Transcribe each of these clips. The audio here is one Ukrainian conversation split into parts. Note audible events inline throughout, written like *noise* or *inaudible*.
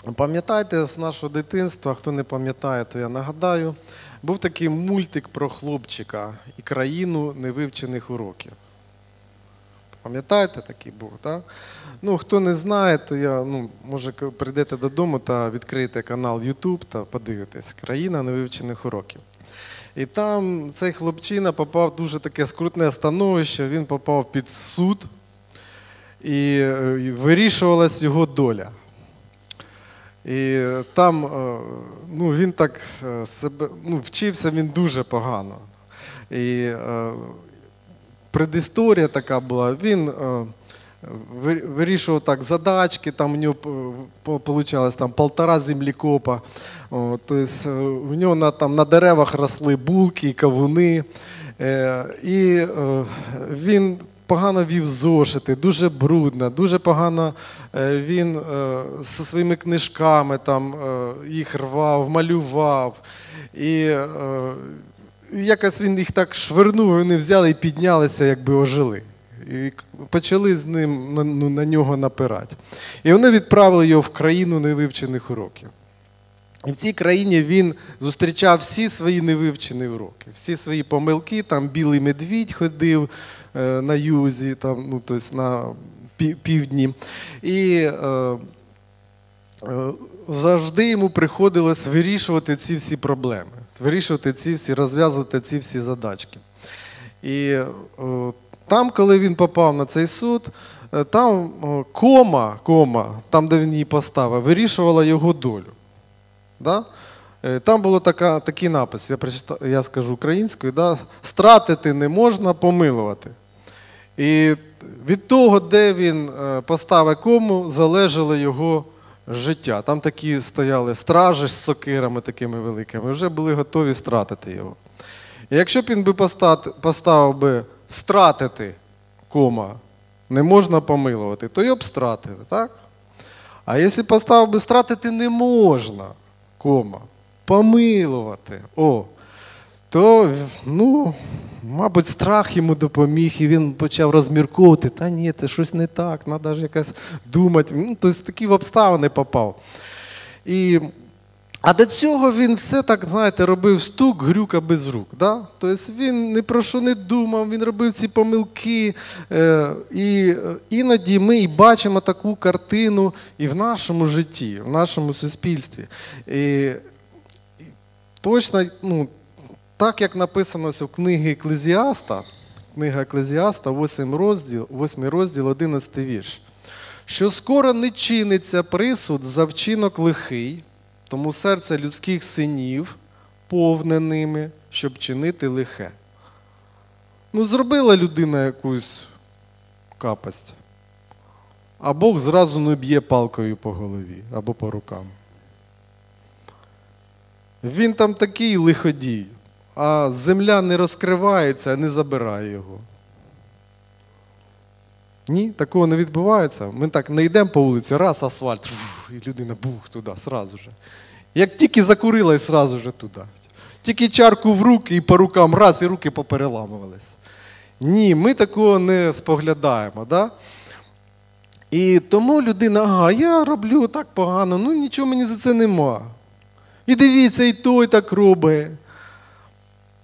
Пам'ятаєте з нашого дитинства, хто не пам'ятає, то я нагадаю, був такий мультик про хлопчика і країну невивчених уроків. Пам'ятаєте, такий був, так? Ну, хто не знає, то я, ну, може, прийдете додому та відкриєте канал YouTube та подивитесь Країна невивчених уроків. І там цей хлопчина попав в дуже таке скрутне становище, він попав під суд, і е, вирішувалась його доля. І там е, ну, він так е, себе ну, вчився він дуже погано. І е, предісторія така була. Він вирішував так задачки, там у нього вийшло там полтора землікопа. Тобто, у нього на, там, на деревах росли булки і кавуни. І він погано вів зошити, дуже брудно, дуже погано е, він е, зі своїми книжками там, е, їх рвав, малював. І якось він їх так швирнув, вони взяли і піднялися, якби ожили. І почали з ним ну, на нього напирати. І вони відправили його в країну невивчених уроків. І в цій країні він зустрічав всі свої невивчені уроки, всі свої помилки. Там білий медвідь ходив на юзі, там, ну, тобто на півдні. І е, е, завжди йому приходилось вирішувати ці всі проблеми, вирішувати ці всі, розв'язувати ці всі задачки. І е, там, коли він попав на цей суд, е, там е, кома, кома, там, де він її поставив, вирішувала його долю. Да? Е, Там було така, такий напис, я, прочитав, я скажу українською, да? стратити не можна, помилувати. І від того, де він е, поставив кому, залежало його життя. Там такі стояли стражі з сокирами такими великими, вже були готові стратити його. І якщо б він би поставив би стратити кома, не можна помилувати, то його б стратили, так? А якщо поставив би стратити не можна, кома, помилувати, о, то, ну, мабуть, страх йому допоміг, і він почав розмірковувати, та ні, це щось не так, треба ж якось думати. Ну, тобто такі в обставини попав. І, а до цього він все так, знаєте, робив стук, грюка без рук. Да? Тобто він ні про що не думав, він робив ці помилки. Е, і е, іноді ми і бачимо таку картину і в нашому житті, в нашому суспільстві. І, і точно, ну, так як написано в книгі Еклезіаста, книга Еклезіаста, 8 розділ, 8 розділ, 11 вірш. Що скоро не чиниться присуд за вчинок лихий, тому серце людських синів повне ними, щоб чинити лихе. Ну, зробила людина якусь капость, а Бог зразу не б'є палкою по голові або по рукам. Він там такий лиходій, а земля не розкривається, не забирає його. Ні, такого не відбувається. Ми так не йдемо по вулиці, раз асфальт, фух, і людина бух туди, сразу же. Як тільки закурила, і сразу же туди. Тільки чарку в руки і по рукам раз, і руки попереламувались. Ні, ми такого не споглядаємо. Да? І тому людина, ага, я роблю так погано, ну нічого мені за це нема. І дивіться, і той так робить.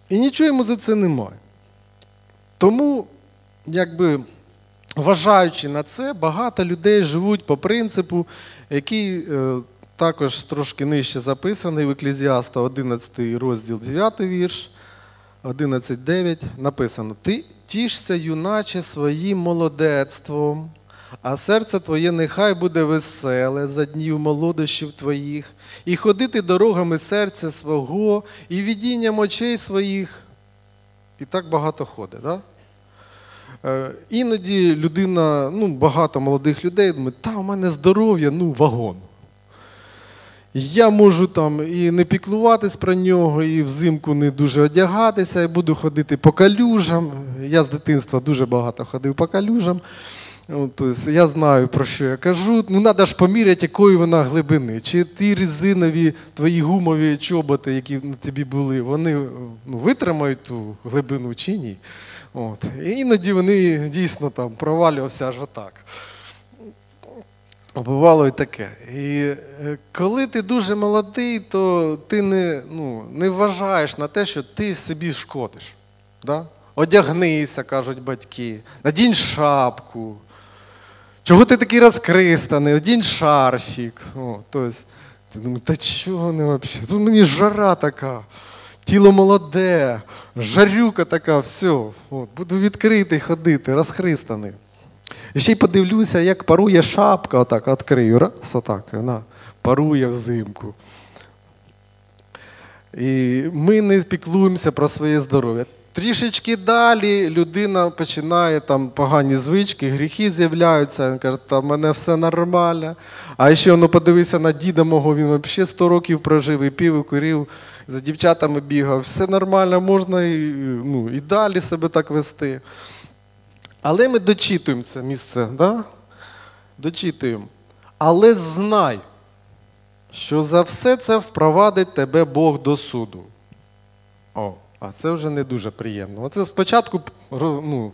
І нічого йому за це немає. Тому, якби, вважаючи на це, багато людей живуть по принципу, який е, також трошки нижче записаний в Еклезіаста 11 розділ 9 вірш. 11.9 написано: Ти тішся, юначе, своїм молодецтвом, а серце твоє нехай буде веселе за днів молодощів твоїх, і ходити дорогами серця свого, і видінням очей своїх. І так багато ходить. Да? Е, Іноді людина, ну, багато молодих людей думають, та у мене здоров'я, ну, вагон. Я можу там і не піклуватись про нього, і взимку не дуже одягатися, і буду ходити по калюжам. Я з дитинства дуже багато ходив по калюжам. Тобто я знаю, про що я кажу. Ну, треба ж поміряти, якої вона глибини. Чи ті резинові твої гумові чоботи, які на тобі були, вони ну, витримають ту глибину чи ні. От. І іноді вони дійсно там провалювався аж отак. Бувало і таке. І е, коли ти дуже молодий, то ти не ну, не вважаєш на те, що ти собі шкодиш. Да? Одягнися, кажуть батьки, надінь шапку. Чого ти такий розкристаний, одінь шарфік. О, тобто, ти думаєш, та чого вони взагалі? Тут мені жара така, тіло молоде, жарюка така, все. От, буду відкритий ходити, розхристаний. І ще й подивлюся, як парує шапка, отак відкрию. Раз, отак, вона парує взимку. І ми не піклуємося про своє здоров'я. Трішечки далі людина починає там погані звички, гріхи з'являються. Він каже, та мене все нормально. А ще воно подивися на діда мого, він взагалі 100 років прожив, і пів, і курив, за дівчатами бігав. Все нормально, можна і, ну, і далі себе так вести. Але ми дочитуємо це місце, да? дочитуємо. Але знай, що за все це впровадить тебе Бог до суду. О, а це вже не дуже приємно. Оце спочатку ну,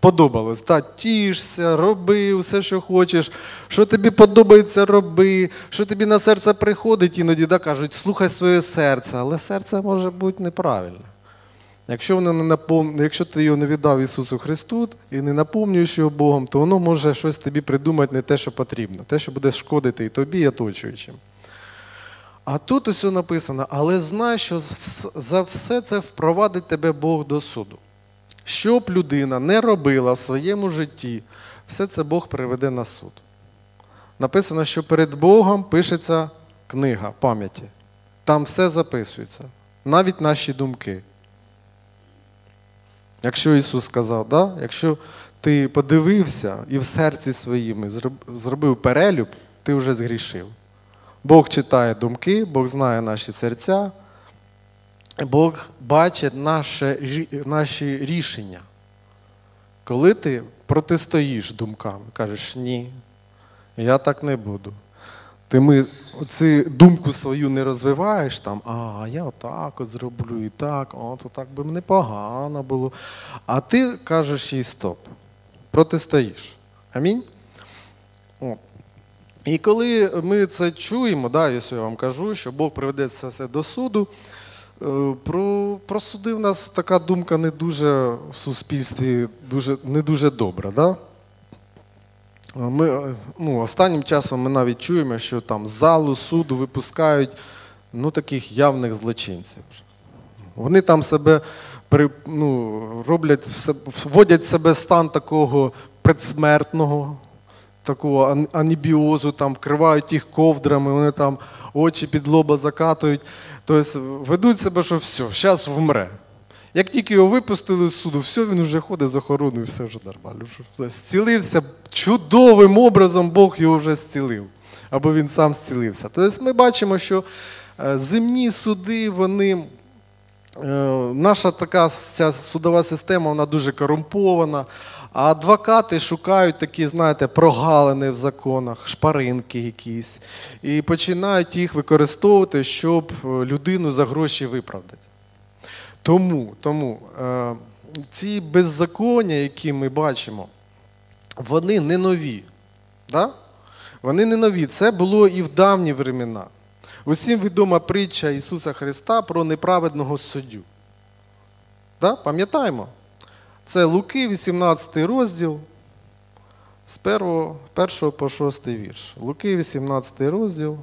подобалось. Та, тішся, роби все, що хочеш, що тобі подобається, роби, що тобі на серце приходить, іноді да, кажуть, слухай своє серце, але серце може бути неправильне. Якщо воно не напом... якщо ти його не віддав Ісусу Христу і не наповнюєш його Богом, то воно може щось тобі придумати не те, що потрібно, те, що буде шкодити і тобі, і оточуючим. А тут ось написано, але знай, що за все це впровадить тебе Бог до суду. Що б людина не робила в своєму житті, все це Бог приведе на суд. Написано, що перед Богом пишеться книга пам'яті. Там все записується, навіть наші думки. Якщо Ісус сказав, да? якщо ти подивився і в серці своїми зробив перелюб, ти вже згрішив. Бог читає думки, Бог знає наші серця, Бог бачить наше, наші рішення. Коли ти протистоїш думкам, кажеш, ні, я так не буду. Ти ми цю думку свою не розвиваєш там, а я отак от зроблю і так, от так би мені погано було. А ти кажеш їй стоп. Протистоїш. Амінь? От. І коли ми це чуємо, да, я вам кажу, що Бог приведе це все до суду, е, про про суди в нас така думка не дуже в суспільстві дуже, не дуже добра. Да? Ми, ну, Останнім часом ми навіть чуємо, що там залу суду випускають ну, таких явних злочинців. Вони там себе ну, роблять, вводять себе стан такого предсмертного, такого анібіозу, там вкривають їх ковдрами, вони там очі під лоба закатують. Тобто ведуть себе, що все, зараз вмре. Як тільки його випустили з суду, все, він вже ходить з охороною, все вже нормально. Зцілився чудовим образом, Бог його вже зцілив. Або він сам зцілився. Тобто ми бачимо, що е, земні суди, вони. Е, наша така ця судова система вона дуже корумпована, а адвокати шукають такі, знаєте, прогалини в законах, шпаринки якісь, і починають їх використовувати, щоб е, людину за гроші виправдати. Тому тому е, ці беззаконня, які ми бачимо, вони не нові. Да? Вони не нові. Це було і в давні времена. Усім відома притча Ісуса Христа про неправедного суддю. Да? Пам'ятаємо? Це Луки, 18 розділ з 1 по 6 вірш. Луки, 18 розділ.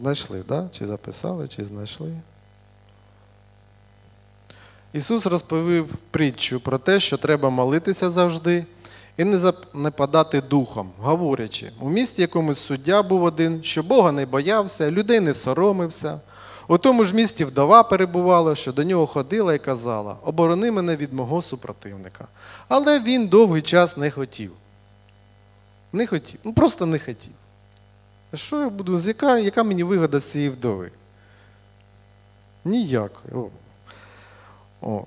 Знайшли, да? чи записали, чи знайшли. Ісус розповів притчу про те, що треба молитися завжди і не занепадати духом, говорячи, у місті якомусь суддя був один, що Бога не боявся, людей не соромився. У тому ж місті вдова перебувала, що до нього ходила і казала: оборони мене від мого супротивника. Але він довгий час не хотів. Не хотів, ну просто не хотів. Що я буду, яка, яка мені вигода з цієї вдови? Ніякої. О.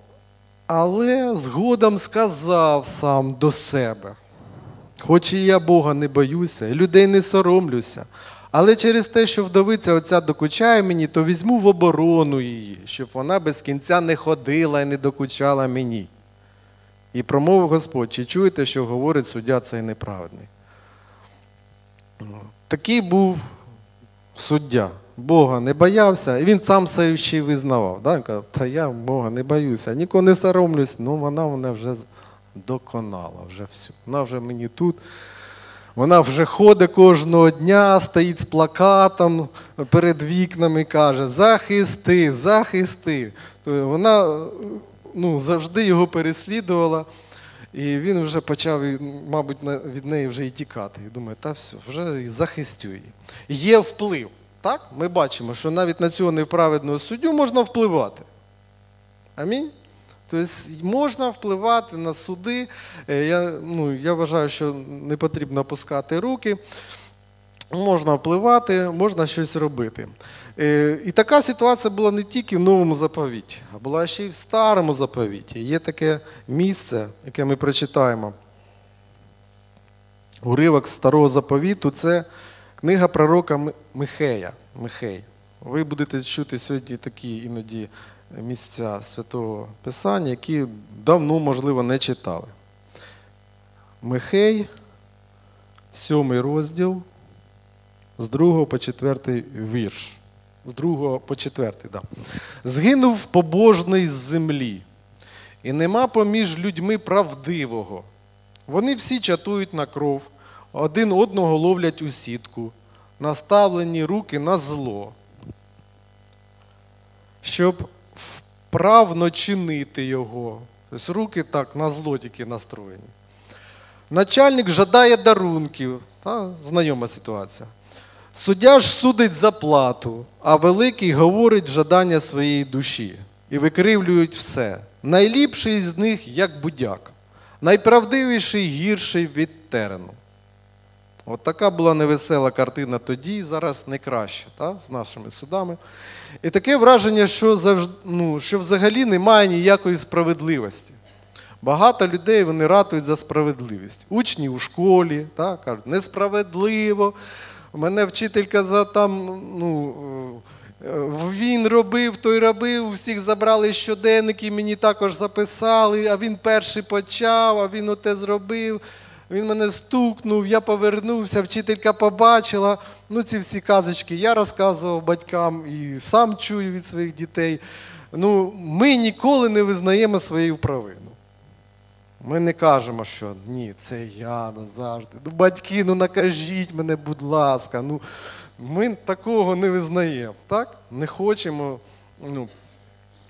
Але згодом сказав сам до себе. Хоч і я Бога не боюся, і людей не соромлюся. Але через те, що вдовиця оця докучає мені, то візьму в оборону її, щоб вона без кінця не ходила і не докучала мені. І промовив Господь, чи чуєте, що говорить суддя цей неправедний? Такий був суддя. Бога не боявся, і він сам себе ще й визнавав. Да? Він казав, та я Бога не боюся, нікого не соромлюсь, ну вона мене вже доконала, вже все. Вона вже мені тут. Вона вже ходить кожного дня, стоїть з плакатом перед вікнами і каже: захисти, захисти. То вона ну, завжди його переслідувала, і він вже почав, мабуть, від неї вже і тікати. І думає, та все, вже захистю її. Є вплив. Так? Ми бачимо, що навіть на цього неправедного суддю можна впливати. Амінь. Тобто можна впливати на суди. Е, Я, ну, я вважаю, що не потрібно опускати руки. Можна впливати, можна щось робити. Е, І така ситуація була не тільки в новому заповіті, а була ще й в старому заповіті. Є таке місце, яке ми прочитаємо. Уривок старого заповіту це книга пророка Михея. Михей. Ви будете чути сьогодні такі іноді місця святого Писання, які давно, можливо, не читали. Михей, сьомий розділ, з 2 по 4 вірш. З 2 по 4, да. Згинув побожний з землі, і нема поміж людьми правдивого. Вони всі чатують на кров, один одного ловлять у сітку, наставлені руки на зло, щоб вправно чинити його. Тобто руки так на зло тільки настроєні. Начальник жадає дарунків. Та, знайома ситуація. Суддя ж судить за плату, а великий говорить жадання своєї душі і викривлюють все. Найліпший з них як будяк, найправдивіший гірший від терену. От така була невесела картина тоді, зараз не краще та? з нашими судами. І таке враження, що, завжди, ну, що взагалі немає ніякої справедливості. Багато людей вони ратують за справедливість. Учні у школі та, кажуть, несправедливо. Мене вчителька за там, ну, е, він робив, той робив, всіх забрали щоденники, мені також записали, а він перший почав, а він оте зробив. Він мене стукнув, я повернувся, вчителька побачила. Ну, ці всі казочки я розказував батькам і сам чую від своїх дітей. Ну, ми ніколи не визнаємо свою провину. Ми не кажемо, що ні, це я назавжди. Ну, батьки, ну накажіть мене, будь ласка. Ну, ми такого не визнаємо, так? Не хочемо ну,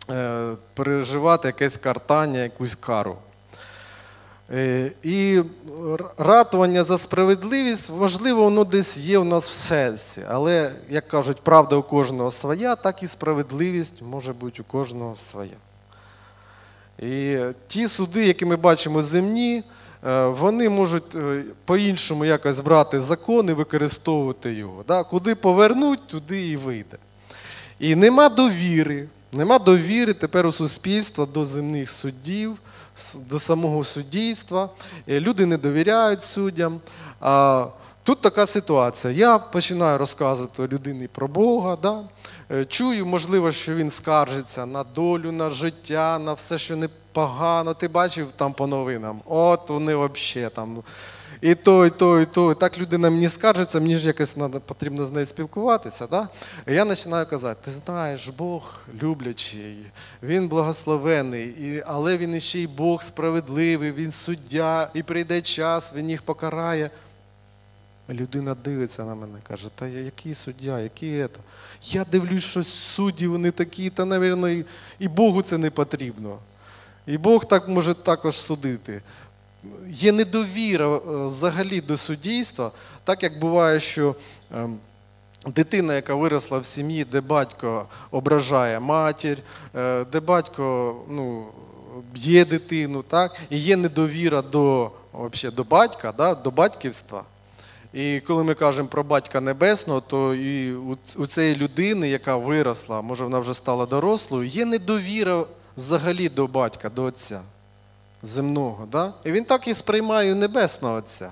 е, переживати якесь картання, якусь кару. Е, І ратування за справедливість, можливо, воно десь є у нас в серці. Але, як кажуть, правда у кожного своя, так і справедливість може бути у кожного своя. І ті суди, які ми бачимо земні, е, вони можуть е, по-іншому якось брати закон і використовувати його. Да? Куди повернуть, туди і вийде. І нема довіри. Нема довіри тепер у суспільства до земних суддів, до самого суддійства. Е, Люди не довіряють суддям. А тут така ситуація. Я починаю розказувати людині про Бога. Да? Е, Чую, можливо, що він скаржиться на долю, на життя, на все, що непогано. Ти бачив там по новинам? От вони взагалі там. І то, і то, і то. Так людина мені скаржиться, мені ж якось потрібно з нею спілкуватися. Да? І я починаю казати: ти знаєш, Бог люблячий, Він благословений, і, але він іще й Бог справедливий, він суддя, і прийде час, він їх покарає. Людина дивиться на мене, каже, та який суддя, який це? Я дивлюсь, що судді вони такі, та, навірно, і, Богу це не потрібно. І Бог так може також судити. Є недовіра е, взагалі до суддійства, так як буває, що ем, дитина, яка виросла в сім'ї, де батько ображає матір, е, де батько ну, б'є дитину, так? і є недовіра до, вообще, до батька, да? до батьківства. І коли ми кажемо про батька небесного, то і у, цієї людини, яка виросла, може вона вже стала дорослою, є недовіра взагалі до батька, до Отця земного. Да? І він так і сприймає Небесного Отця.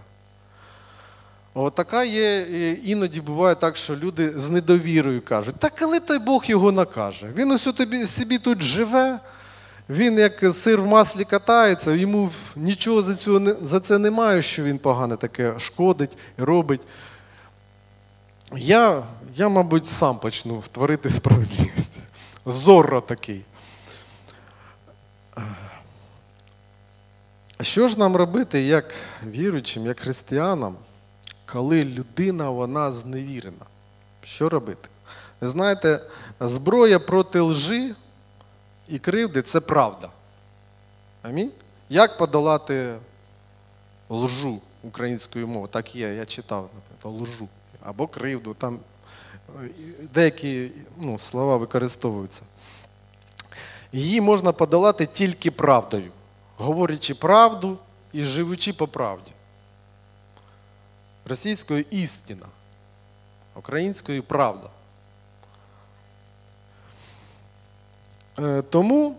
От така є, іноді буває так, що люди з недовірою кажуть, та коли той Бог його накаже? Він ось у тобі собі тут живе, він як сир в маслі катається, йому нічого за, цього, за це немає, що він погане таке шкодить і робить. Я, я, мабуть, сам почну творити справедливість. Зорро такий. Що ж нам робити як віруючим, як християнам, коли людина вона зневірена? Що робити? Ви знаєте, зброя проти лжи і кривди це правда. Амінь? Як подолати лжу українською мовою? Так є, я читав, наприклад, лжу або кривду. Там е, деякі ну, слова використовуються. Її можна подолати тільки правдою, говорячи правду і живучи по правді. Російською істина, українською правда. Тому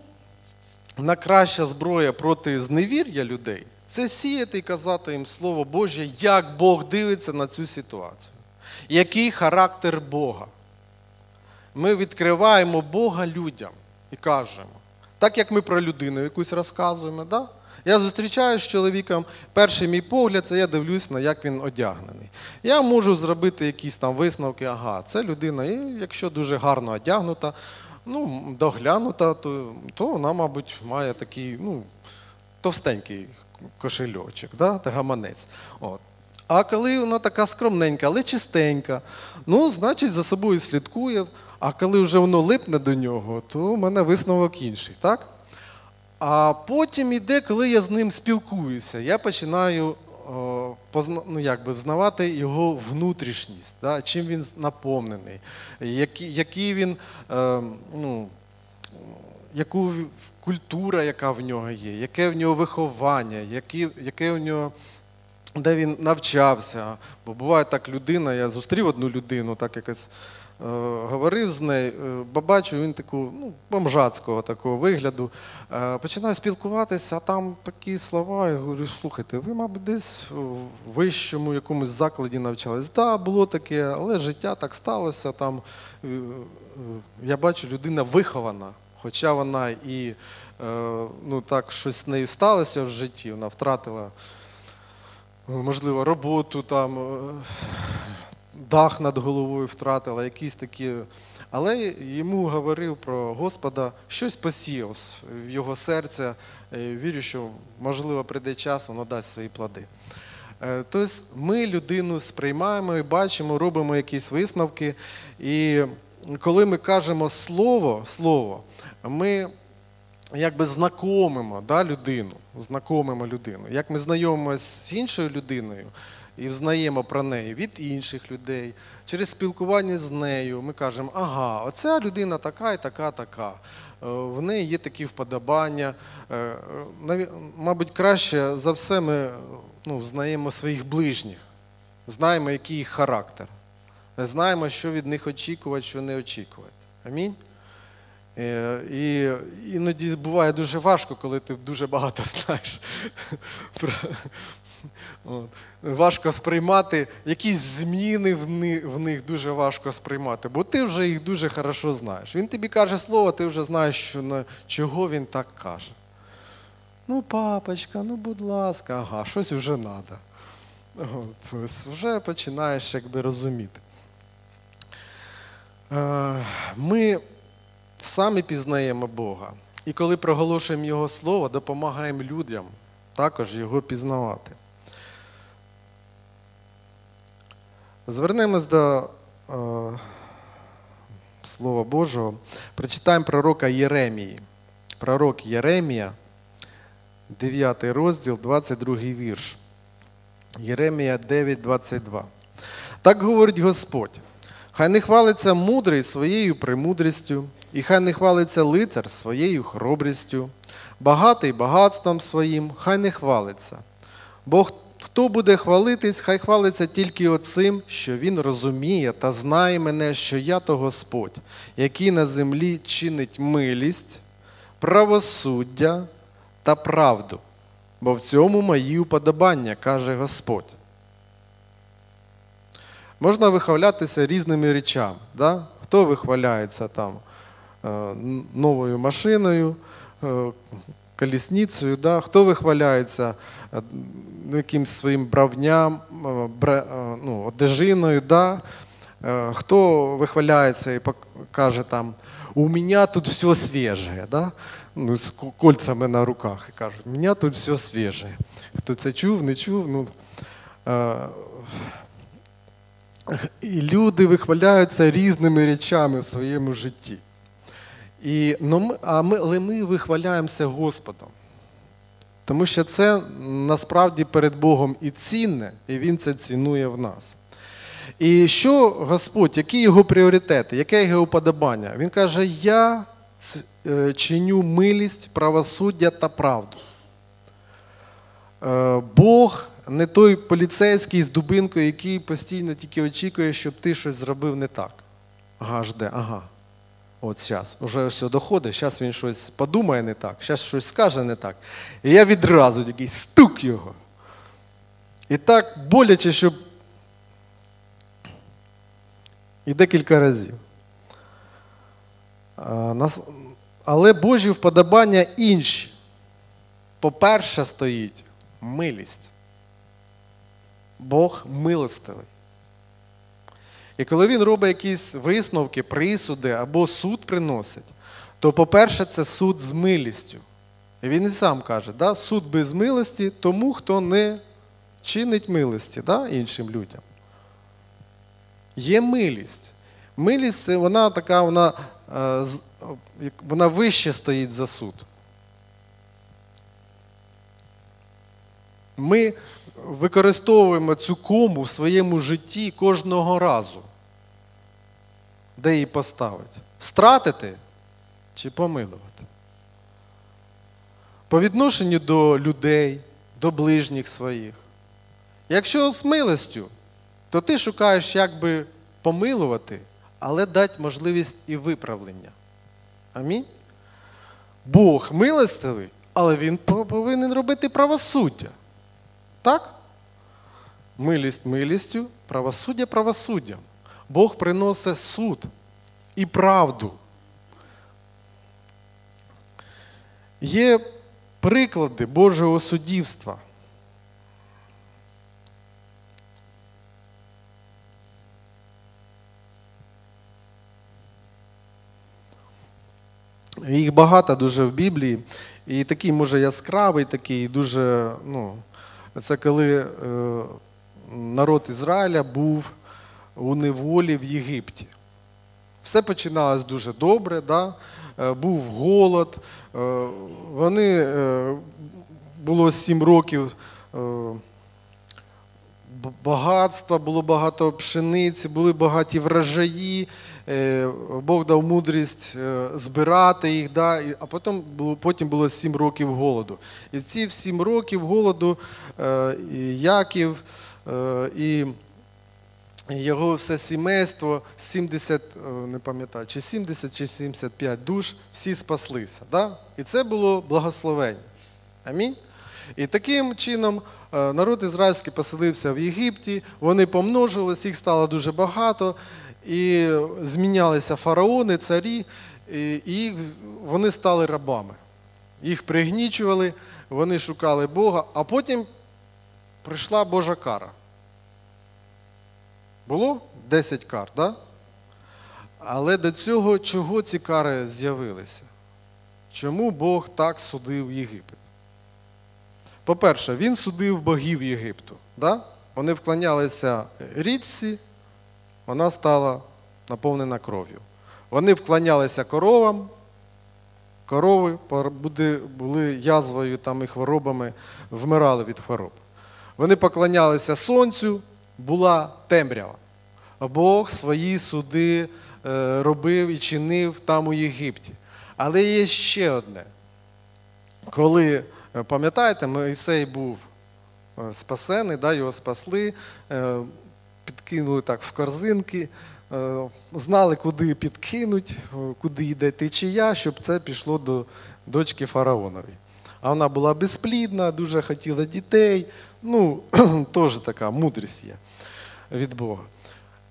найкраща зброя проти зневір'я людей це сіяти і казати їм Слово Боже, як Бог дивиться на цю ситуацію, який характер Бога. Ми відкриваємо Бога людям і кажемо, так як ми про людину якусь розказуємо. Да? Я зустрічаюсь з чоловіком, перший мій погляд, це я дивлюсь на як він одягнений. Я можу зробити якісь там висновки, ага, це людина, і якщо дуже гарно одягнута, ну, доглянута, то, то вона, мабуть, має такий ну, товстенький кошельочок, да? та гаманець. От. А коли вона така скромненька, але чистенька, ну, значить, за собою слідкує. А коли вже воно липне до нього, то в мене висновок інший. так? А потім іде, коли я з ним спілкуюся, я починаю ну, якби, взнавати його внутрішність, да? чим він наповнений, який, який він, е, ну, яку культура, яка в нього є, яке в нього виховання, які, яке в нього. Де він навчався. Бо буває так, людина, я зустрів одну людину, так якось е, говорив з нею, е, бачу, він таку ну, бомжацького такого вигляду. Е, починаю спілкуватися, а там такі слова. Я говорю, слухайте, ви, мабуть, десь в вищому якомусь закладі навчались. Так, да, було таке, але життя так сталося. Там, е, е, я бачу, людина вихована, хоча вона і е, ну, так, щось з нею сталося в житті, вона втратила можливо, роботу, там, е, дах над головою втратила, якісь такі. Але йому говорив про Господа, щось посіяв в його серце. Е, Вірю, що, можливо, прийде час, воно дасть свої плоди. Тобто ми людину сприймаємо і бачимо, робимо якісь висновки. І коли ми кажемо слово, слово, ми якби знакомимо да, людину, знакомимо людину. Як ми знайомимося з іншою людиною і взнаємо про неї від інших людей, через спілкування з нею ми кажемо, ага, оця людина така і така, така. Е, В неї є такі вподобання. Е, е, Мабуть, краще за все ми ну, знаємо своїх ближніх, знаємо, який їх характер. Знаємо, що від них очікувати, що не очікувати. Амінь. І іноді буває дуже важко, коли ти дуже багато *laughs* знаєш. про- От. Важко сприймати якісь зміни в них, в них дуже важко сприймати, бо ти вже їх дуже хорошо знаєш. Він тобі каже слово, ти вже знаєш, що, на, чого він так каже. Ну, папочка, ну будь ласка, ага, щось вже треба. От, вже починаєш якби розуміти. Е, Ми самі пізнаємо Бога. І коли проголошуємо Його Слово, допомагаємо людям також його пізнавати. Звернемось до е, Слова Божого. Прочитаємо пророка Єремії. Пророк Єремія, 9 розділ, 22 вірш. Єремія 9, 22. Так говорить Господь. Хай не хвалиться мудрий своєю премудрістю, і хай не хвалиться лицар своєю хоробрістю, багатий багатством своїм, хай не хвалиться. Бо хто буде хвалитись, хай хвалиться тільки оцим, що він розуміє та знає мене, що я то Господь, який на землі чинить милість, правосуддя та правду, бо в цьому мої уподобання, каже Господь. Можна вихвалятися різними речами. Да? Хто вихваляється там е, новою машиною, е, колісницею, да? хто вихваляється е, ну, якимсь своїм бравням, бра- е, ну, одежиною, да? Хто вихваляється і каже там, у мене тут все свіже, да? ну, з кольцями на руках і кажуть, у мене тут все свіже. Хто це чув, не чув, ну, і люди вихваляються різними речами в своєму житті. І, ну, а ми, але ми вихваляємося Господом. Тому що це насправді перед Богом і цінне, і Він це цінує в нас. І що Господь, які його пріоритети, яке його уподобання? Він каже: Я е, чиню милість, правосуддя та правду. Е, Бог не той поліцейський з дубинкою, який постійно тільки очікує, щоб ти щось зробив не так. Ага, жде, ага. От зараз, вже все доходить, зараз він щось подумає не так, зараз щось скаже не так. І я відразу такий стук його. І так боляче, щоб. І декілька разів. Але Божі вподобання інші. По-перше, стоїть милість. Бог милостивий. І коли він робить якісь висновки, присуди або суд приносить, то, по-перше, це суд з милістю. І він і сам каже, да, суд без милості тому, хто не чинить милості да, іншим людям. Є милість. Милість вона така, вона, е, вона вище стоїть за суд. Ми використовуємо цю кому в своєму житті кожного разу. Де її поставити? Стратити чи помилувати? По відношенню до людей, до ближніх своїх. Якщо з милостю, то ти шукаєш, як би помилувати, але дати можливість і виправлення. Амінь. Бог милостивий, але він повинен робити правосуддя. Так? Милість милістю, правосуддя правосуддям. Бог приносить суд і правду. Є приклади Божого суддівства. Їх багато дуже в Біблії. І такий, може, яскравий, такий дуже, ну, це коли е, народ Ізраїля був у неволі в Єгипті. Все починалось дуже добре, да? Е, був голод. е, Вони було сім років багатства, було багато пшениці, були багаті врожаї. Е, Бог дав мудрість е, збирати їх, да? а потім було, потім було сім років голоду. І ці сім років голоду е, і Яків і його все сімейство, 70, е, не пам'ятаю, чи 70, чи 75 душ, всі спаслися. Да? І це було благословення. Амінь. І таким чином народ ізраїльський поселився в Єгипті, вони помножились, їх стало дуже багато, і змінялися фараони, царі, і вони стали рабами. Їх пригнічували, вони шукали Бога, а потім прийшла Божа кара. Було 10 кар, да? Але до цього чого ці кари з'явилися? Чому Бог так судив Єгипет? По-перше, він судив богів Єгипту. Да? Вони вклонялися річці, вона стала наповнена кров'ю. Вони вклонялися коровам, корови були язвою там, і хворобами, вмирали від хвороб. Вони поклонялися сонцю, була темрява. Бог свої суди е, робив і чинив там у Єгипті. Але є ще одне. Коли, е, пам'ятаєте, Моїсей був е, спасений, да, його спасли, підкинули так в корзинки, е, знали, куди підкинуть, е, куди йде течія, щоб це пішло до, дочки фараонові. А вона була безплідна, дуже хотіла дітей. Ну, *clears throat* теж така мудрість є від Бога.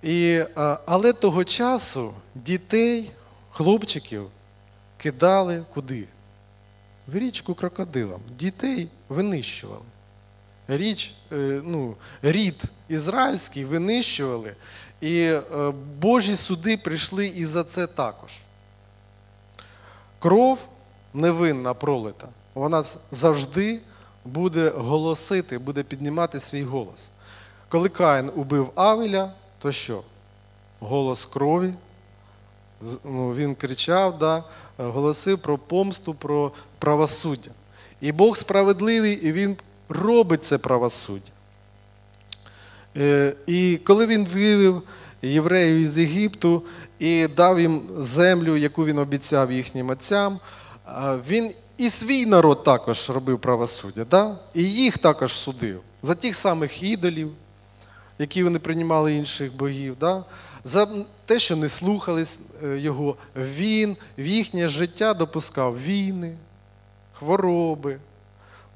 І, але того часу дітей, хлопчиків кидали куди? В річку крокодилам. Дітей винищували. Річ, е, ну, рід ізраїльський винищували, і е, Божі суди прийшли і за це також. Кров невинна пролита, вона завжди буде голосити, буде піднімати свій голос. Коли Каїн убив Авеля, то що? Голос крові. Ну, він кричав, да, е, голосив про помсту, про правосуддя. І Бог справедливий, і Він робить це правосуддя. Е, І коли він вивів євреїв із Єгипту і дав їм землю, яку він обіцяв їхнім отцям, він і свій народ також робив правосуддя, да? і їх також судив за тих самих ідолів, які вони приймали інших богів, да? за те, що не слухались е, його. Він в їхнє життя допускав війни, хвороби.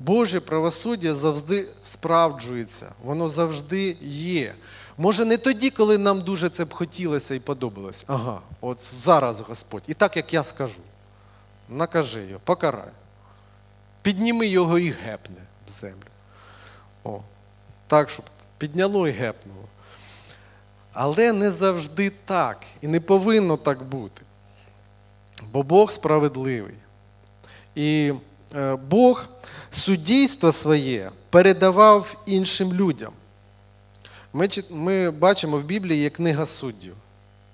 Боже правосуддя завжди справджується, воно завжди є. Може, не тоді, коли нам дуже це б хотілося і подобалось. Ага, от зараз Господь. І так, як я скажу. Накажи його, покарай. Підніми його і гепне в землю. О, так, щоб підняло і гепнуло. Але не завжди так. І не повинно так бути. Бо Бог справедливий. І е, Бог суддійство своє передавав іншим людям. Ми, ми бачимо в Біблії є книга суддів.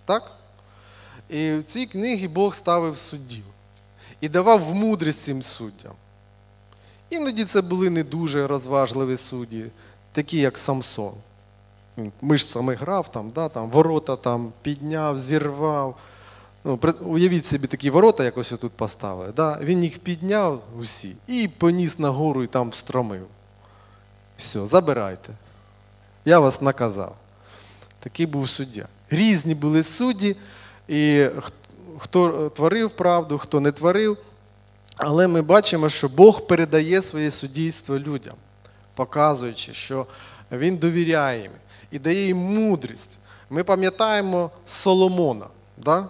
Так? І в цій книгі Бог ставив суддів і давав мудрість цим суддям. Іноді це були не дуже розважливі судді, такі як Самсон. Мишцями грав, там, да, там, ворота там, підняв, зірвав. Ну, уявіть собі такі ворота, якось тут поставили. Да? Він їх підняв усі і поніс на гору і там встромив. Все, забирайте. Я вас наказав. Такий був суддя. Різні були судді, і хто творив правду, хто не творив. Але ми бачимо, що Бог передає своє суддійство людям, показуючи, що Він довіряє їм і дає їм мудрість. Ми пам'ятаємо Соломона. Да?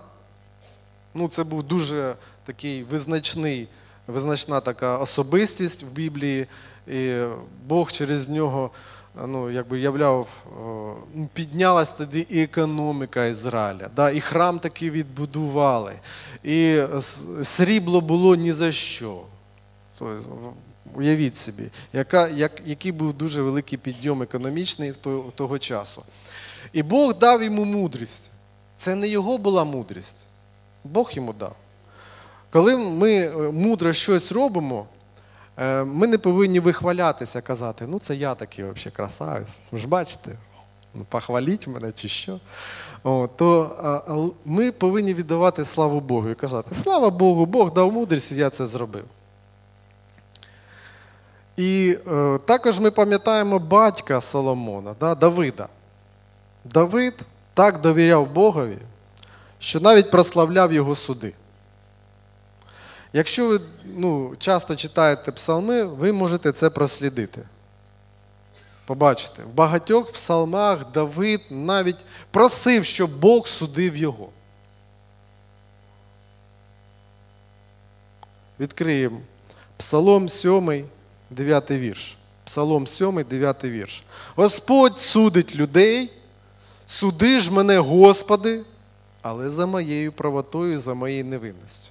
Ну, це був дуже такий визначний, визначна така особистість в Біблії. І Бог через нього ну, якби являв, піднялась тоді і економіка Ізраїля. Да? І храм таки відбудували. І срібло було ні за що. Уявіть собі, яка, як, який був дуже великий підйом економічний в того, того часу. І Бог дав йому мудрість. Це не його була мудрість. Бог йому дав. Коли ми е, мудро щось робимо, е, ми не повинні вихвалятися, казати, ну це я такий взагалі красавець. Ви ж бачите, ну, похваліть мене чи що. О, то а, ми повинні віддавати славу Богу і казати, слава Богу, Бог дав мудрість, і я це зробив. І е, також ми пам'ятаємо батька Соломона, да, Давида. Давид так довіряв Богові, що навіть прославляв його суди. Якщо ви ну, часто читаєте псалми, ви можете це прослідити. Побачите, в багатьох псалмах Давид навіть просив, щоб Бог судив його. Відкриємо Псалом 7, 9 вірш. Псалом 7, 9 вірш. Господь судить людей, суди ж мене, Господи, але за моєю правотою, за моєю невинністю.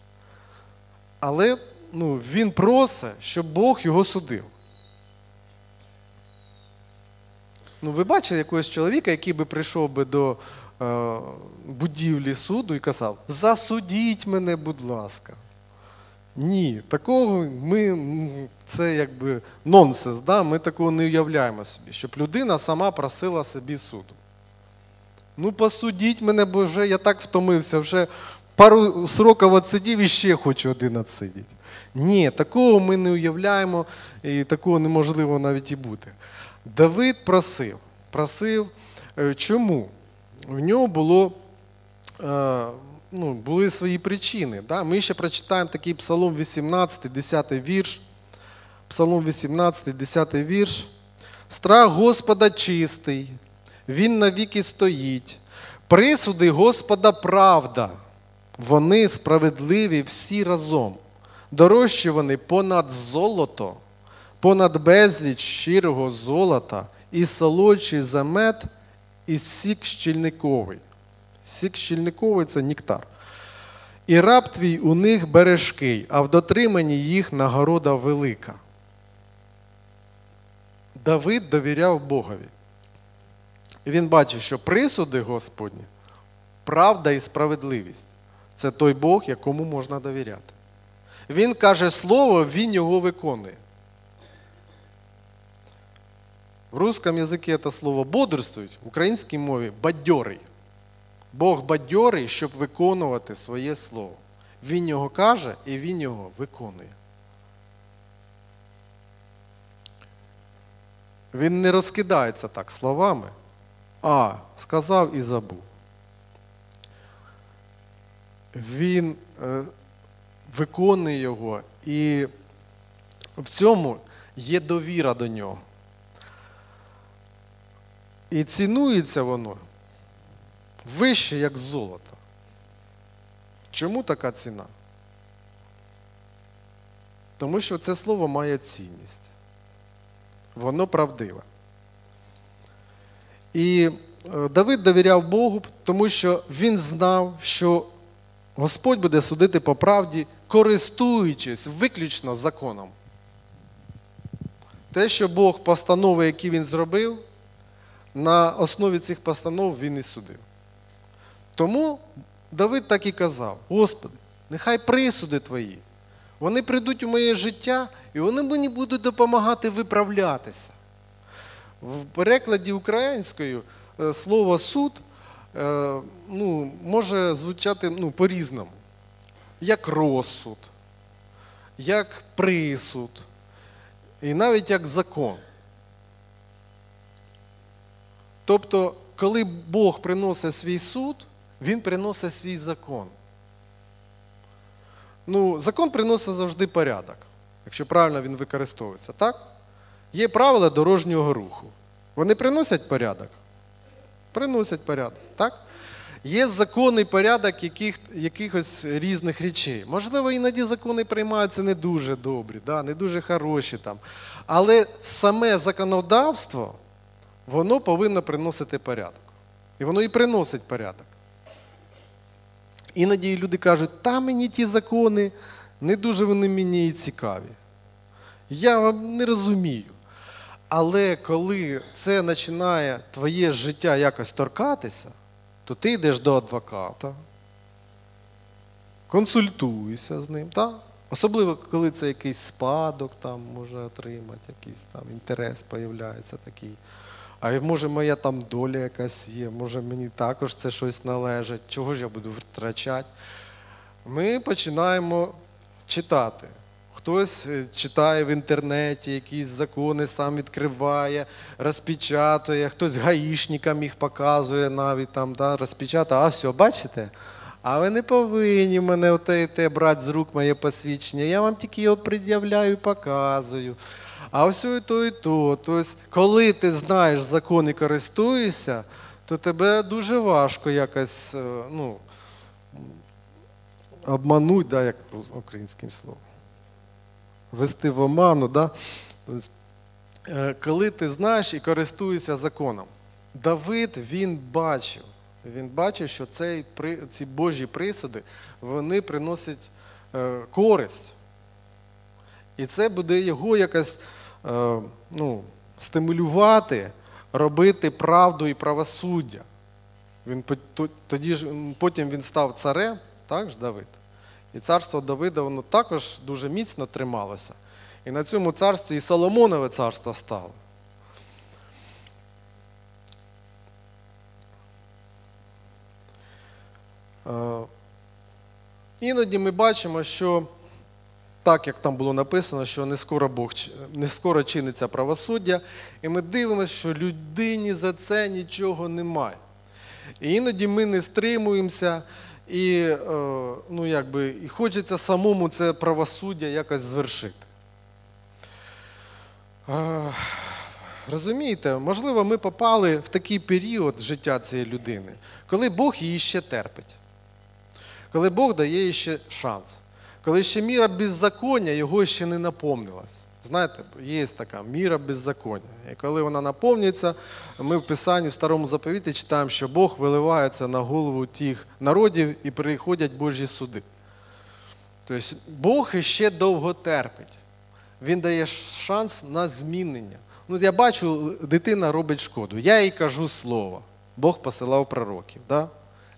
Але ну, він просить, щоб Бог його судив. Ну, ви бачите якогось чоловіка, який би прийшов би до е, будівлі суду і казав: засудіть мене, будь ласка. Ні, такого ми, це якби нонсенс, да? ми такого не уявляємо собі, щоб людина сама просила собі суду. Ну, посудіть мене, бо вже я так втомився, вже пару сроків відсидів і ще хочу один відсидіти. Ні, такого ми не уявляємо, і такого неможливо навіть і бути. Давид просив, просив, е, чому? В нього було е, ну, були свої причини. Да? Ми ще прочитаємо такий Псалом 18, 10 вірш. Псалом 18, 10 вірш. Страх Господа чистий, Він навіки стоїть. Присуди Господа правда. Вони справедливі всі разом. Дорожчі вони понад золото, понад безліч щирого золота, і солодший за мед, і сік щільниковий. Сік щільниковий це нектар. І раб твій у них бережкий, а в дотриманні їх нагорода велика. Давид довіряв Богові. І він бачив, що присуди Господні, правда і справедливість це той Бог, якому можна довіряти. Він каже слово, він його виконує. В русском язикі це слово бодрствують, в українській мові бадьорий. Бог бадьорий, щоб виконувати своє слово. Він його каже і він його виконує. Він не розкидається так словами, а сказав і забув. Він е, виконує його, і в цьому є довіра до нього. І цінується воно вище, як золото. Чому така ціна? Тому що це слово має цінність. Воно правдиве. І е, Давид довіряв Богу, тому що він знав, що Господь буде судити по правді, користуючись виключно законом. Те, що Бог постанови, які він зробив, на основі цих постанов він і судив. Тому Давид так і казав: Господи, нехай присуди твої. Вони прийдуть у моє життя, і вони мені будуть допомагати виправлятися. В перекладі українською е, слово суд е, ну, може звучати ну, по-різному. Як розсуд, як присуд, і навіть як закон. Тобто, коли Бог приносить свій суд, Він приносить свій закон. Ну, Закон приносить завжди порядок, якщо правильно він використовується. так? Є правила дорожнього руху. Вони приносять порядок? Приносять порядок. так? Є законний порядок яких, якихось різних речей. Можливо, іноді закони приймаються не дуже добрі, да, не дуже хороші. там. Але саме законодавство, воно повинно приносити порядок. І воно і приносить порядок. Іноді люди кажуть, та мені ті закони, не дуже вони мені і цікаві. Я не розумію. Але коли це починає твоє життя якось торкатися, то ти йдеш до адвоката, консультуєшся з ним. так? Особливо, коли це якийсь спадок там може отримати, якийсь там інтерес з'являється такий. А може моя там доля якась є, може мені також це щось належить, чого ж я буду втрачати. Ми починаємо читати. Хтось е, читає в інтернеті якісь закони, сам відкриває, розпечатує, хтось гаїшникам їх показує навіть там, да, розпечатає, а все, бачите? А ви не повинні мене оте, те брати з рук моє посвідчення. Я вам тільки його пред'являю і показую. А ось і то, і то. Тобто, коли ти знаєш закон і користуєшся, то тебе дуже важко якось е, ну, обмануть, да, як українським словом. Вести в оману. Да? Е, коли ти знаєш і користуєшся законом, Давид він бачив. Він бачив, що цей, ці Божі присуди вони приносять е, користь. І це буде його якось Е, ну, стимулювати, робити правду і правосуддя. Він тоді ж Потім він став царем, так ж Давид. І царство Давида воно також дуже міцно трималося. І на цьому царстві і Соломонове царство стало. Е, іноді ми бачимо, що так як там було написано, що не скоро Бог не скоро чиниться правосуддя, і ми дивимося, що людині за це нічого немає. І іноді ми не стримуємося І, е, ну, якби, і хочеться самому це правосуддя якось звершити. Е, Розумієте, можливо, ми попали в такий період життя цієї людини, коли Бог її ще терпить, коли Бог дає їй ще шанс, коли ще міра беззаконня його ще не наповнилась. Знаєте, є така міра беззаконня. І коли вона наповнюється, ми в Писанні в Старому заповіті читаємо, що Бог виливається на голову тих народів і приходять Божі суди. Тобто Бог іще довго терпить. Він дає шанс на змінення. Ну, я бачу, дитина робить шкоду. Я їй кажу слово. Бог посилав пророків. Да?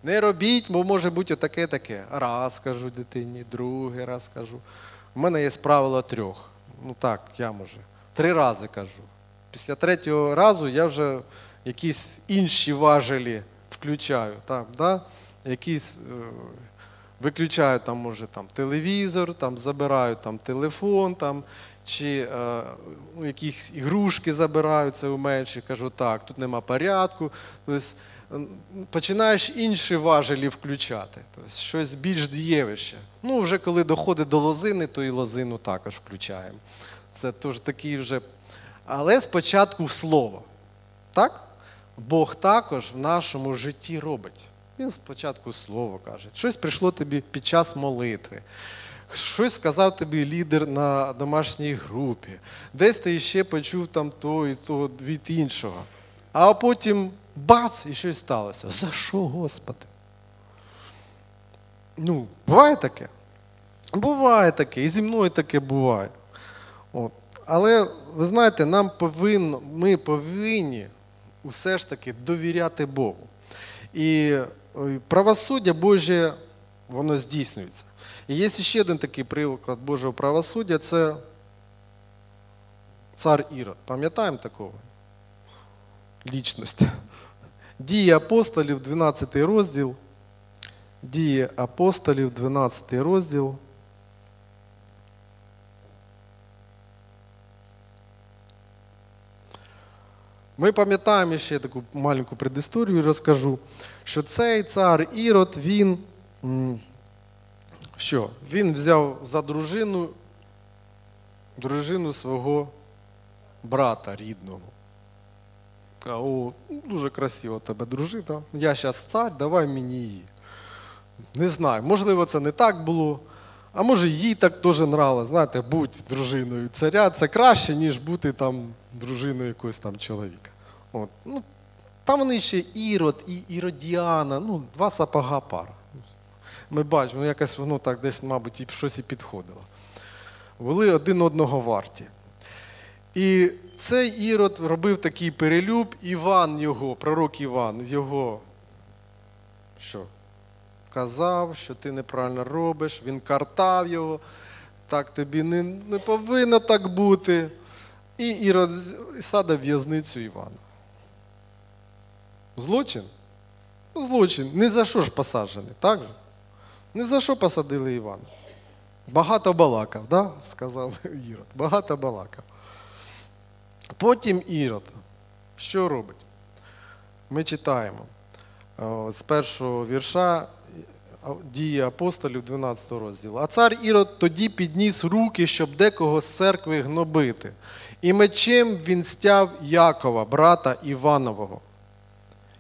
Не робіть, бо може бути отаке таке. Раз кажу дитині, другий раз кажу. У мене є правило трьох. Ну так, я може. Три рази кажу. Після третього разу я вже якісь інші важелі включаю. Там, да? Якісь е, виключаю там, може, там, телевізор, там, забираю там, телефон, там, чи е, ну, якісь ігрушки забираю, це у менші, кажу, так, тут нема порядку. Тобто, починаєш інші важелі включати, тобто, щось більш дієвище. Ну, вже коли доходить до лозини, то і лозину також включаємо. Це теж такий вже. Але спочатку слово. Так? Бог також в нашому житті робить. Він спочатку слово каже. Щось прийшло тобі під час молитви. Щось сказав тобі лідер на домашній групі. Десь ти ще почув там то і то від іншого. А потім бац, і щось сталося. За що, Господи? Ну, буває таке? Буває таке, і зі мною таке буває. От. Але ви знаєте, нам повинно, ми повинні усе ж таки довіряти Богу. І правосуддя Боже, воно здійснюється. І є ще один такий приклад Божого правосуддя це цар Ірод. Пам'ятаємо такого? Лічність. Дії апостолів, 12 розділ. Дії апостолів, 12 розділ. Ми пам'ятаємо ще таку маленьку предісторію розкажу, що цей цар Ірод, він що? Він взяв за дружину дружину свого брата рідного. Каже, О, дуже красива тебе дружина. Я зараз цар, давай мені її. Не знаю, можливо, це не так було. А може, їй так теж нравилось, знаєте, будь дружиною царя, це краще, ніж бути там дружиною якогось там чоловіка. От. Ну, там вони ще Ірод і Іродіана, ну, два сапога пара. Ми бачимо, ну, якось воно так десь, мабуть, щось і підходило. Були один одного варті. І цей Ірод робив такий перелюб, Іван його, пророк Іван, його що? Казав, що ти неправильно робиш, він картав його, так тобі не, не повинно так бути. І Ірод садив в'язницю Івана. Злочин? Злочин. Ні за що ж посаджений, так же? Ні за що посадили Івана. Багато балакав, да? сказав *laughs* Ірод. Багато балакав. Потім Ірод. Що робить? Ми читаємо е, з першого вірша е, дії апостолів 12 розділу. А цар Ірод тоді підніс руки, щоб декого з церкви гнобити. І мечем він стяв Якова, брата Іванового.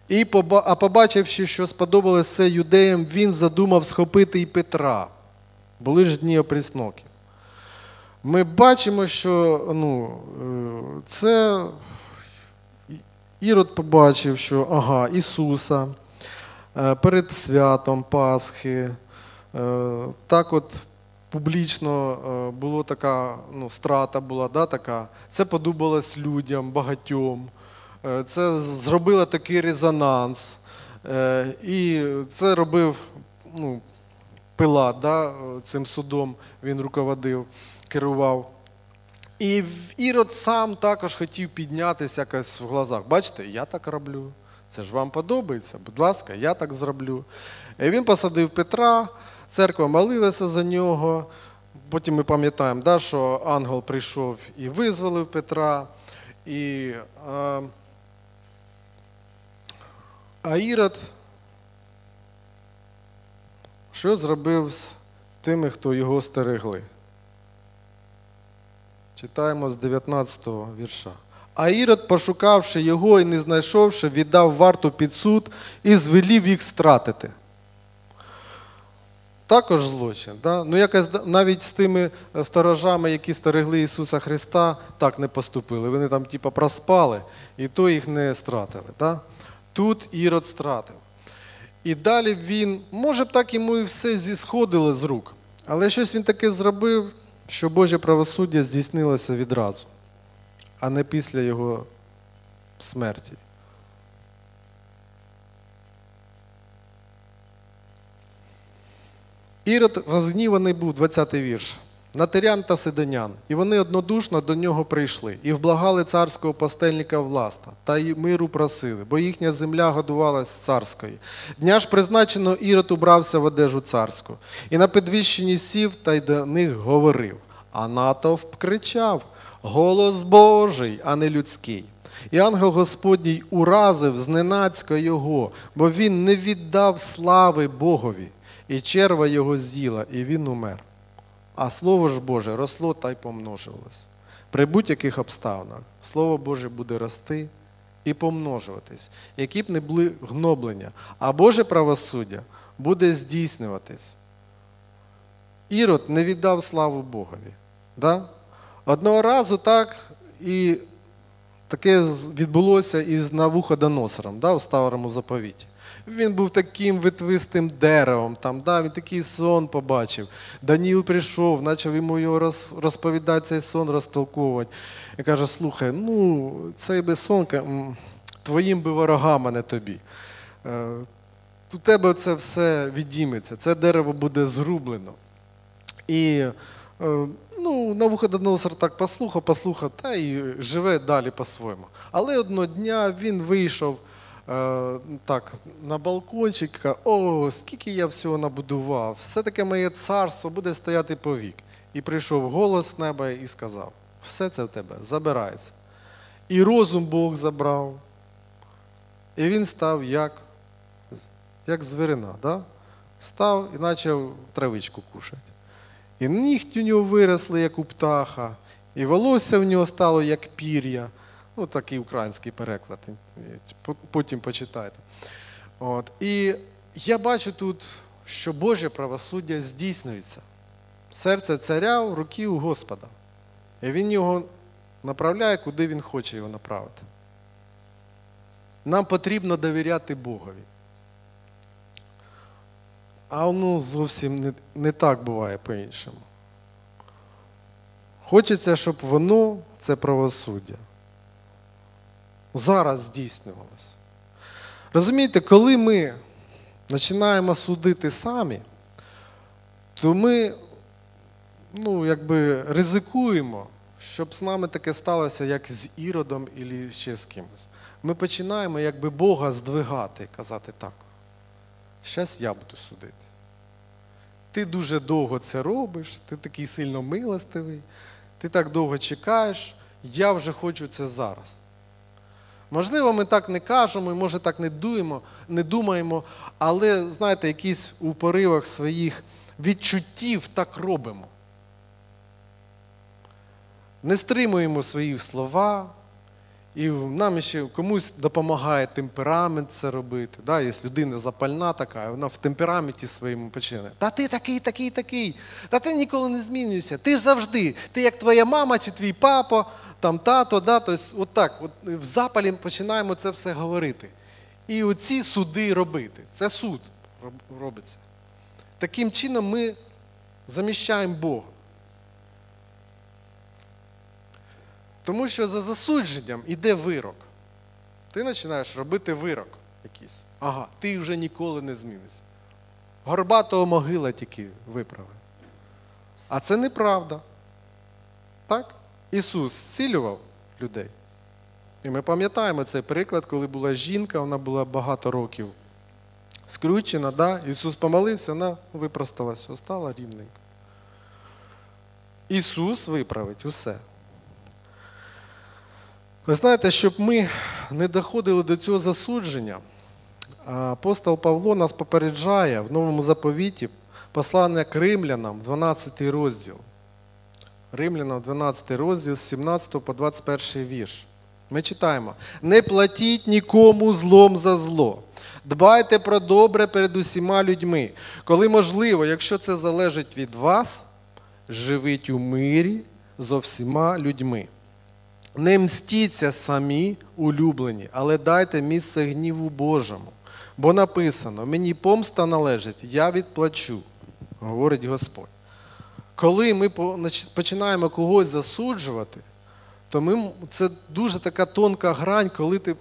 І а побачивши, що сподобалось це юдеям, він задумав схопити і Петра. Були ж дні опрісноків. Ми бачимо, що ну, е, це Ірод побачив, що ага, Ісуса е, перед святом Пасхи. е, Так от публічно була така ну, страта була, да, така. Це подобалось людям, багатьом. Це зробило такий резонанс. І це робив ну, Пилат, да, цим судом він руководив, керував. І Ірод сам також хотів піднятися якось в глазах. Бачите, я так роблю. Це ж вам подобається, будь ласка, я так зроблю. І він посадив Петра, церква молилася за нього. Потім ми пам'ятаємо, да, що ангел прийшов і визволив Петра. І, а, а Ірод що зробив з тими, хто його стерегли? Читаємо з 19 го вірша. А Ірод, пошукавши його і не знайшовши, віддав варту під суд і звелів їх стратити. Також злочин. Да? Ну, якось навіть з тими е, сторожами, які стерегли Ісуса Христа, так не поступили. Вони там, типа, проспали, і то їх не стратили. Да? Тут Ірод стратив. І далі він, може б так йому і все зісходило з рук, але щось він таке зробив, що Боже правосуддя здійснилося відразу, а не після його смерті. Ірод розгніваний був, 20-й вірш, на тирян та сидонян, і вони однодушно до нього прийшли, і вблагали царського постельника власта, та й миру просили, бо їхня земля годувалась царської. Дня ж призначено Ірод убрався в одежу царську, і на підвищенні сів та й до них говорив. А натовп кричав: Голос Божий, а не людський. І ангел Господній уразив зненацька його, бо він не віддав слави Богові, і черва його з'їла, і він умер. А слово ж Боже росло та й помножилось. При будь-яких обставинах Слово Боже буде рости і помножуватись, які б не були гноблення, а Боже правосуддя буде здійснюватись. Ірод не віддав славу Богові. Да? Одного разу так і таке відбулося із Навуходоносором да, у старому заповіті. Він був таким витвистим деревом, там, да, він такий сон побачив. Даніл прийшов, почав йому його роз, розповідати цей сон, розтолковувати. І каже: слухай, ну, цей би сон твоїм би ворогам, а не тобі. Е, У тебе це все відійметься, це дерево буде зрублено. І е, ну, Навуходоносор так послухав, послухав, та і живе далі по-своєму. Але одного дня він вийшов так, на балкончик, о, скільки я всього набудував, все таке моє царство буде стояти повік. І прийшов голос з неба і сказав: все це в тебе забирається. І розум Бог забрав. І він став як, як звірина, да? став і почав травичку кушати. І нігті у нього виросли, як у птаха, і волосся в нього стало, як пір'я. Ну, такий український переклад. Потім почитайте. От. І я бачу тут, що Боже правосуддя здійснюється. Серце царя в руки у Господа. І він його направляє, куди він хоче його направити. Нам потрібно довіряти Богові. А воно зовсім не, не так буває по-іншому. Хочеться, щоб воно, це правосуддя, зараз здійснювалося. Розумієте, коли ми починаємо судити самі, то ми ну, якби ризикуємо, щоб з нами таке сталося, як з Іродом або ще з кимось. Ми починаємо якби Бога здвигати і казати так. Зараз я буду судити. Ти дуже довго це робиш, ти такий сильно милостивий, ти так довго чекаєш, я вже хочу це зараз. Можливо, ми так не кажемо, і може так не дуємо, не думаємо, але, знаєте, якісь у поривах своїх відчуттів так робимо. Не стримуємо свої слова, і нам ще комусь допомагає темперамент це робити. Да? Є людина запальна така, вона в темпераменті своєму починає. Та ти такий, такий, такий. Та ти ніколи не змінюєшся. Ти завжди. Ти як твоя мама чи твій папа, там тато, да? тобто, от так, от в запалі починаємо це все говорити. І оці суди робити. Це суд робиться. Таким чином ми заміщаємо Бога. Тому що за засудженням іде вирок. Ти починаєш робити вирок якийсь. Ага, ти вже ніколи не змінишся. Горбатого могила тільки виправи. А це неправда. Так? Ісус зцілював людей. І ми пам'ятаємо цей приклад, коли була жінка, вона була багато років скручена, да? Ісус помолився, вона випросталася, стала рівненько. Ісус виправить усе. Ви знаєте, щоб ми не доходили до цього засудження, апостол Павло нас попереджає в новому заповіті Послання к римлянам, 12 розділ. Римлянам, 12 розділ з 17 по 21 вірш. Ми читаємо: не платіть нікому злом за зло. Дбайте про добре перед усіма людьми. Коли можливо, якщо це залежить від вас, живіть у мирі зо всіма людьми. Не мстіться самі улюблені, але дайте місце гніву Божому. Бо написано: мені помста належить, я відплачу, говорить Господь. Коли ми починаємо когось засуджувати, то ми, це дуже така тонка грань, коли ти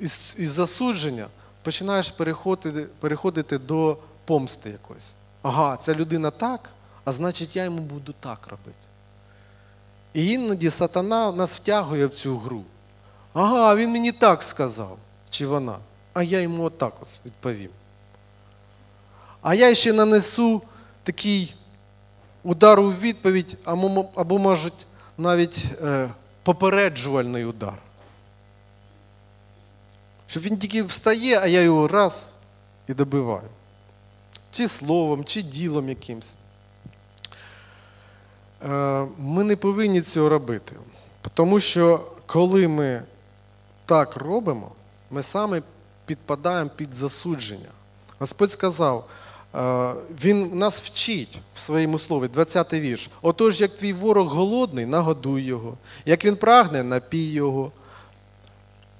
із, із засудження починаєш переходити, переходити до помсти якоїсь. Ага, ця людина так, а значить я йому буду так робити. І іноді сатана нас втягує в цю гру. Ага, він мені так сказав, чи вона, а я йому отак от відповім. А я ще нанесу такий удар у відповідь, або, можуть, навіть е, попереджувальний удар. Щоб він тільки встає, а я його раз і добиваю. Чи словом, чи ділом якимсь. Е, Ми не повинні цього робити. Тому що коли ми так робимо, ми саме підпадаємо під засудження. Господь сказав, е, Він нас вчить в своєму слові, 20-й вірш. Отож, як твій ворог голодний, нагодуй його, як він прагне, напій його.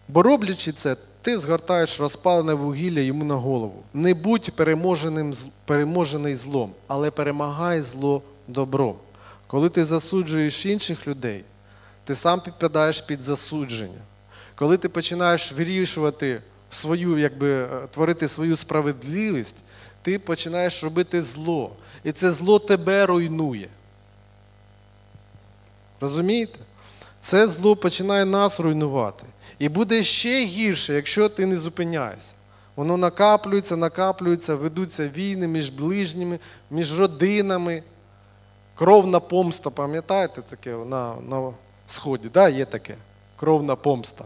Бо роблячи це, ти згортаєш розпалене вугілля йому на голову. Не будь переможений злом, але перемагай зло добром. Коли ти засуджуєш інших людей, ти сам підпадаєш під засудження. Коли ти починаєш вирішувати свою, якби е, творити свою справедливість, ти починаєш робити зло. І це зло тебе руйнує. Розумієте? Це зло починає нас руйнувати. І буде ще гірше, якщо ти не зупиняєшся. Воно накаплюється, накаплюється, ведуться війни між ближніми, між родинами. Кровна помста, пам'ятаєте таке на, на сході? Да, є таке. Кровна помста.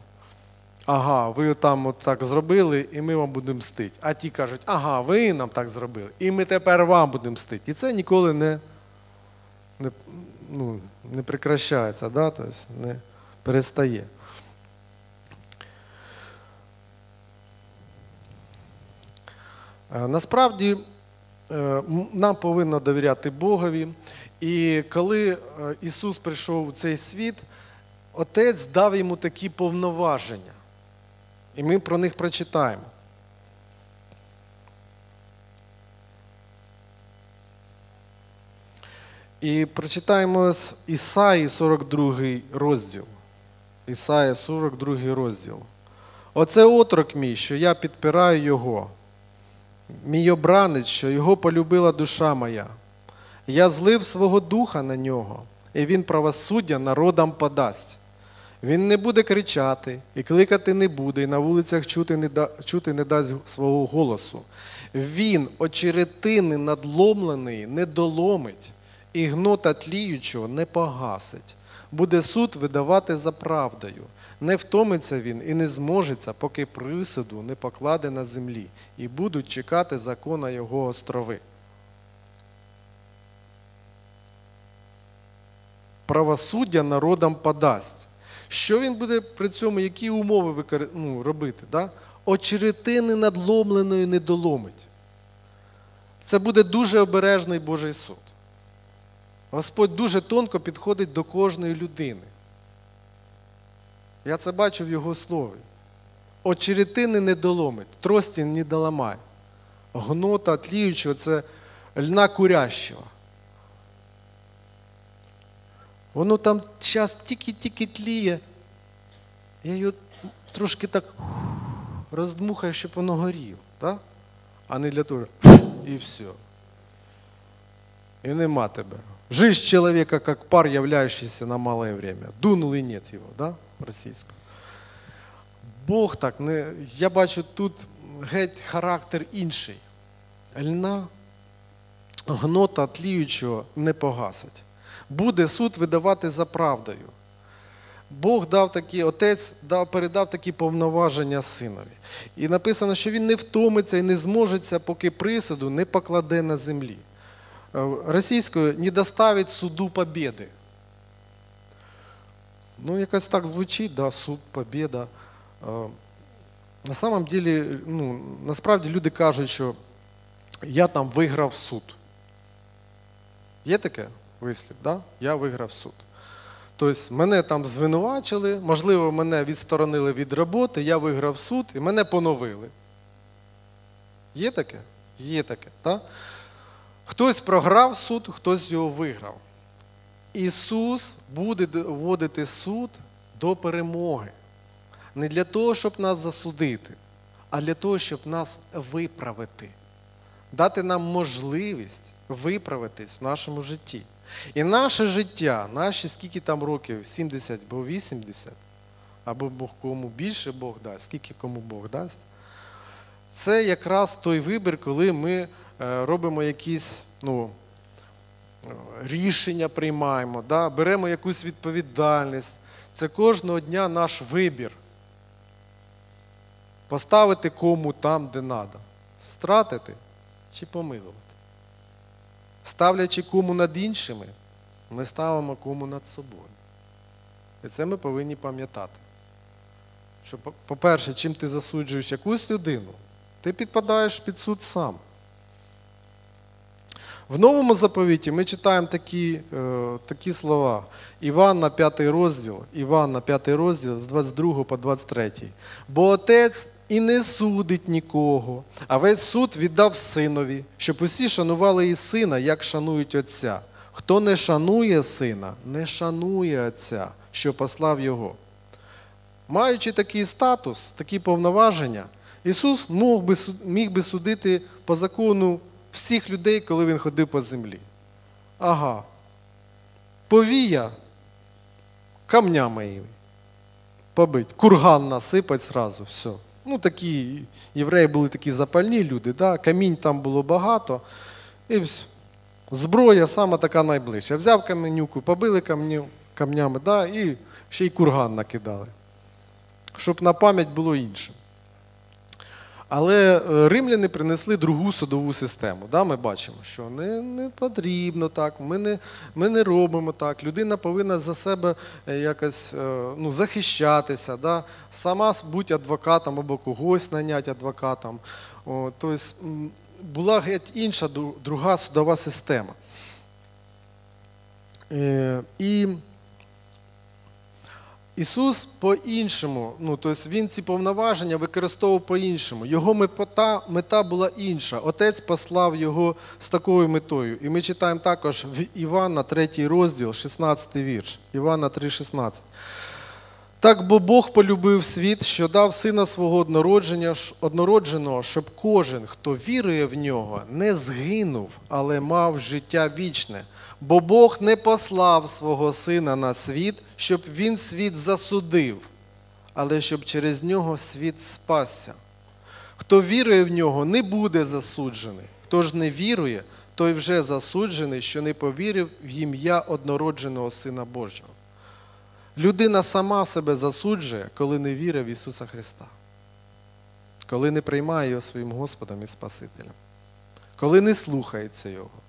Ага, ви там от так зробили, і ми вам будемо мстити. А ті кажуть, ага, ви нам так зробили, і ми тепер вам будемо мстити. І це ніколи не, не, ну, не прекращається, да? тобто не перестає. Е, Насправді е, нам повинно довіряти Богові. І коли е, Ісус прийшов у цей світ, Отець дав йому такі повноваження. І ми про них прочитаємо. І прочитаємо з Ісаї 42 розділ. Ісаї 42 розділ. Оце отрок мій, що я підпираю його. Мій обранець, що його полюбила душа моя. Я злив свого духа на нього, і він правосуддя народам подасть. Він не буде кричати, і кликати не буде, і на вулицях чути не, да, чути не дасть свого голосу. Він очеретини надломлений не доломить, і гнота тліючого не погасить. Буде суд видавати за правдою. Не втомиться він і не зможеться, поки присуду не покладе на землі, і будуть чекати закона його острови. Правосуддя народам подасть. Що він буде при цьому, які умови викор... ну, робити? Да? Очеретини надломленої не доломить. Це буде дуже обережний Божий суд. Господь дуже тонко підходить до кожної людини. Я це бачу в його слові. Очеретини не доломить, трості не доламай. Гнота тліючого це льна курящого. Воно там час тільки-тільки тліє. Я його трошки так роздмухаю, щоб воно горіло, так? а не для того, і все. І нема тебе. Жизнь человека как пар, являющийся на малое время. Дунул и нет его, да, російською. Бог так, не, я бачу тут геть характер інший. Льна, гнота тліючого не погасить. Буде суд видавати за правдою. Бог дав такі, отець дав, передав такі повноваження синові. І написано, що він не втомиться і не зможеться, поки присуду не покладе на землі. е, російською не доставить суду побєди. Ну, якось так звучить, да, суд, побєда. Е, На самом деле, ну, насправді люди кажуть, що я там виграв суд. Є таке вислів, да? я виграв суд. Тобто мене там звинувачили, можливо, мене відсторонили від роботи, я виграв суд і мене поновили. Є таке? Є таке. Да? Хтось програв суд, хтось його виграв. Ісус буде вводити суд до перемоги. Не для того, щоб нас засудити, а для того, щоб нас виправити, дати нам можливість виправитись в нашому житті. І наше життя, наші скільки там років, 70 або 80, або Бог кому більше Бог дасть, скільки кому Бог дасть, це якраз той вибір, коли ми е, робимо якісь ну, рішення приймаємо, да? беремо якусь відповідальність. Це кожного дня наш вибір. Поставити кому там, де треба. Стратити чи помилувати. Ставлячи кому над іншими, ми ставимо кому над собою. І це ми повинні пам'ятати. Що, по- по-перше, чим ти засуджуєш якусь людину, ти підпадаєш під суд сам. В новому заповіті ми читаємо такі, е, такі слова. Івана 5 розділ, Івана 5 розділ з 22 по 23. Бо отець і не судить нікого, а весь суд віддав синові, щоб усі шанували і сина, як шанують отця. Хто не шанує сина, не шанує отця, що послав його. Маючи такий статус, такі повноваження, Ісус мог би, міг би судити по закону всіх людей, коли Він ходив по землі. Ага. Повія камнями їм побить, курган насипать зразу, все. Ну, такі євреї були такі запальні люди, да? камінь там було багато. І зброя саме така найближча. Взяв каменюку, побили камню, камнями, да? і ще й курган накидали. Щоб на пам'ять було інше. Але е, римляни принесли другу судову систему. Да, ми бачимо, що не, не потрібно так, ми не, ми не робимо так. Людина повинна за себе е, якось е, ну, захищатися, да, сама бути адвокатом або когось наняти адвокатом. О, тобто була геть інша друга судова система. І Ісус по-іншому, ну, тобто Він ці повноваження використовував по-іншому. Його мета, мета була інша. Отець послав його з такою метою. І ми читаємо також в Івана 3 розділ, 16 вірш. Івана 3,16. Так бо Бог полюбив світ, що дав сина свого однородження, однородженого, щоб кожен, хто вірує в нього, не згинув, але мав життя вічне. Бо Бог не послав свого сина на світ, щоб він світ засудив, але щоб через нього світ спасся. Хто вірує в нього, не буде засуджений. Хто ж не вірує, той вже засуджений, що не повірив в ім'я однородженого Сина Божого. Людина сама себе засуджує, коли не вірить в Ісуса Христа, коли не приймає Його своїм Господом і Спасителем, коли не слухається Його,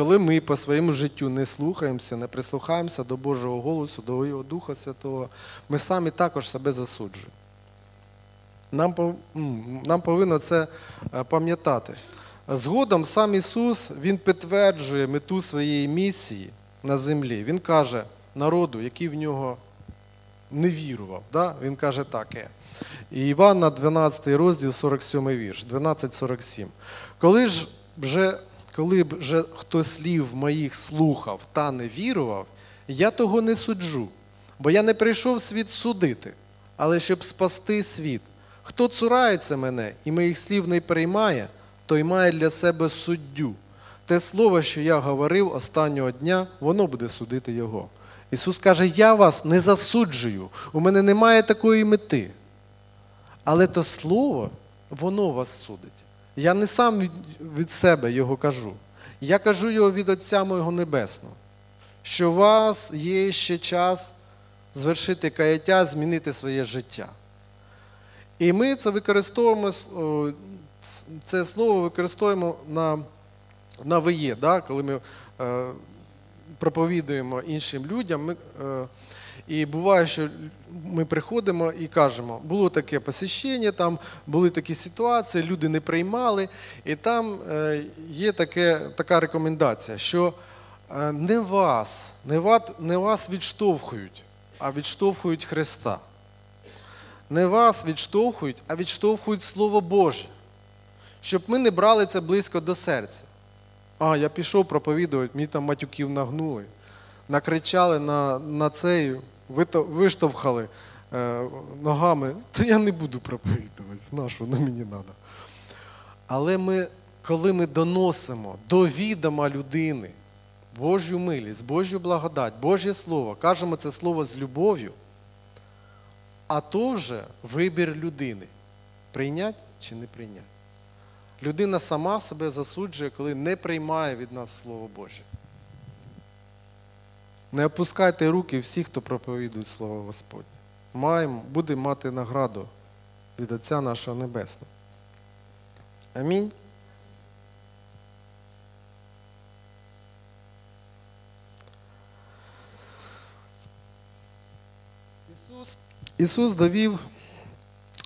коли ми по своєму життю не слухаємося, не прислухаємося до Божого голосу, до Його Духа Святого, ми самі також себе засуджуємо. Нам, нам повинно це е, пам'ятати. Згодом сам Ісус Він підтверджує мету своєї місії на землі. Він каже народу, який в нього не вірував. Да? Він каже таке. І Івана 12 розділ, 47 вірш, 12.47. Коли ж вже, коли б вже хто слів моїх слухав та не вірував, я того не суджу, бо я не прийшов світ судити, але щоб спасти світ. Хто цурається мене і моїх слів не приймає, той має для себе суддю. Те слово, що я говорив останнього дня, воно буде судити його. Ісус каже: Я вас не засуджую, у мене немає такої мети. Але то слово, воно вас судить. Я не сам від, себе його кажу. Я кажу його від Отця мого Небесного, що у вас є ще час звершити каяття, змінити своє життя. І ми це використовуємо, це слово використовуємо на на ВЕ, да, коли ми е, проповідуємо іншим людям. Ми, е, і буває, що ми приходимо і кажемо, було таке посещення, там були такі ситуації, люди не приймали, і там е, є таке, така рекомендація, що е, не вас, не вас, не вас відштовхують, а відштовхують Христа. Не вас відштовхують, а відштовхують Слово Боже, щоб ми не брали це близько до серця. А, я пішов проповідувати, мені там матюків нагнули, накричали на, на цей, виштовхали е, ногами, то я не буду проповідувати, на воно мені треба. Але ми, коли ми доносимо до відома людини Божу милість, Божу благодать, Божє Слово, кажемо це слово з любов'ю, а то вже вибір людини. Прийнять чи не прийнять. Людина сама себе засуджує, коли не приймає від нас Слово Боже. Не опускайте руки всі, хто проповідує Слово Господнє. Маємо, будемо мати награду від Отця нашого Небесного. Амінь. Ісус, Ісус довів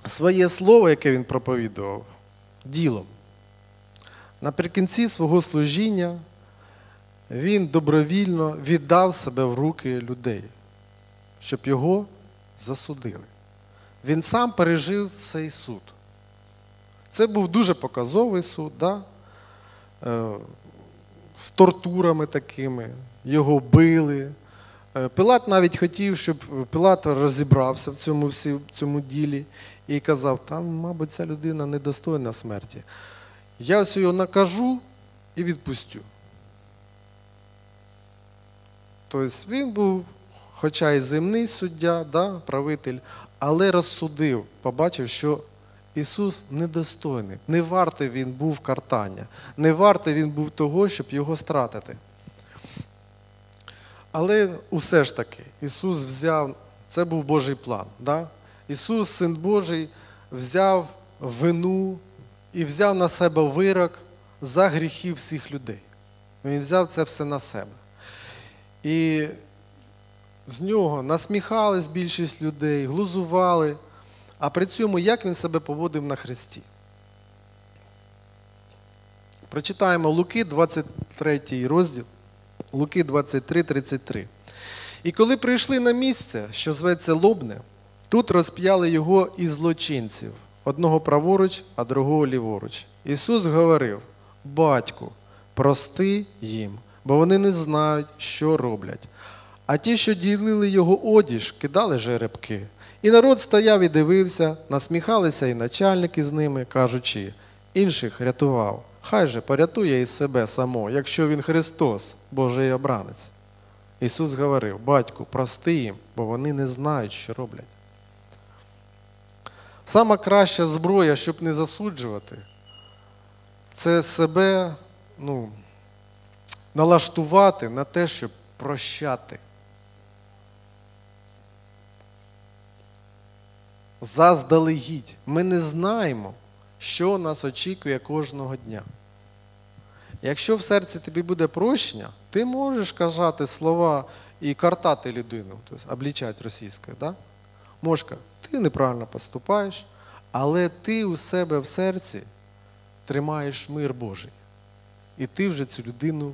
своє слово, яке Він проповідував, ділом. Наприкінці свого служіння він добровільно віддав себе в руки людей, щоб його засудили. Він сам пережив цей суд. Це був дуже показовий суд, да? е, з тортурами такими, його били. Е, Пилат навіть хотів, щоб Пилат розібрався в цьому, всі- цьому ділі і казав, там, мабуть, ця людина недостойна смерті. Я ось його накажу і відпустю. Тобто він був, хоча і земний суддя, да, правитель, але розсудив, побачив, що Ісус недостойний, не вартий він був картання, не вартий він був того, щоб його стратити. Але усе ж таки, Ісус взяв, це був Божий план. Да? Ісус, Син Божий, взяв вину і взяв на себе вирок за гріхи всіх людей. Він взяв це все на себе. І з нього насміхались більшість людей, глузували, а при цьому як він себе поводив на хресті. Прочитаємо Луки, 23 розділ, Луки 23, 33. І коли прийшли на місце, що зветься Лобне, тут розп'яли його і злочинців, одного праворуч, а другого ліворуч. Ісус говорив: Батьку, прости їм, бо вони не знають, що роблять. А ті, що ділили його одіж, кидали жеребки. І народ стояв і дивився, насміхалися і начальники з ними, кажучи, інших рятував. Хай же порятує із себе само, якщо він Христос, Божий обранець. Ісус говорив: Батьку, прости їм, бо вони не знають, що роблять. Сама краща зброя, щоб не засуджувати, це себе ну, налаштувати на те, щоб прощати. Заздалегідь. Ми не знаємо, що нас очікує кожного дня. Якщо в серці тобі буде прощення, ти можеш казати слова і картати людину, тобто облічати російською. Да? Казати, ти неправильно поступаєш, але ти у себе в серці тримаєш мир Божий. І ти вже цю людину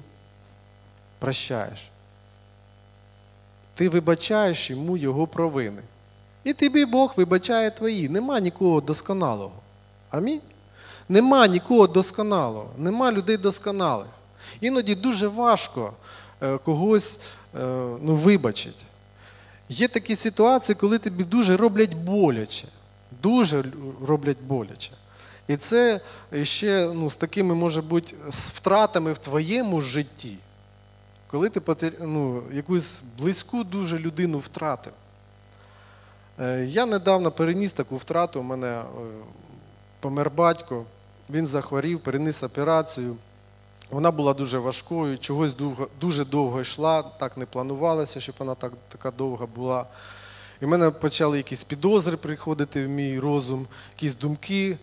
прощаєш. Ти вибачаєш йому його провини. І тобі Бог вибачає твої. Нема нікого досконалого. Амінь. Нема нікого досконалого, нема людей досконалих. Іноді дуже важко е, когось е, ну, вибачити. Є такі ситуації, коли тобі дуже роблять боляче. Дуже роблять боляче. І це ще ну, з такими, може бути, втратами в твоєму житті, коли ти ну, якусь близьку дуже людину втратив. Е, Я недавно переніс таку втрату, у мене е, помер батько, він захворів, переніс операцію. Вона була дуже важкою, чогось довго, дуже довго йшла, так не планувалося, щоб вона так, така довга була. І в мене почали якісь підозри приходити в мій розум, якісь думки.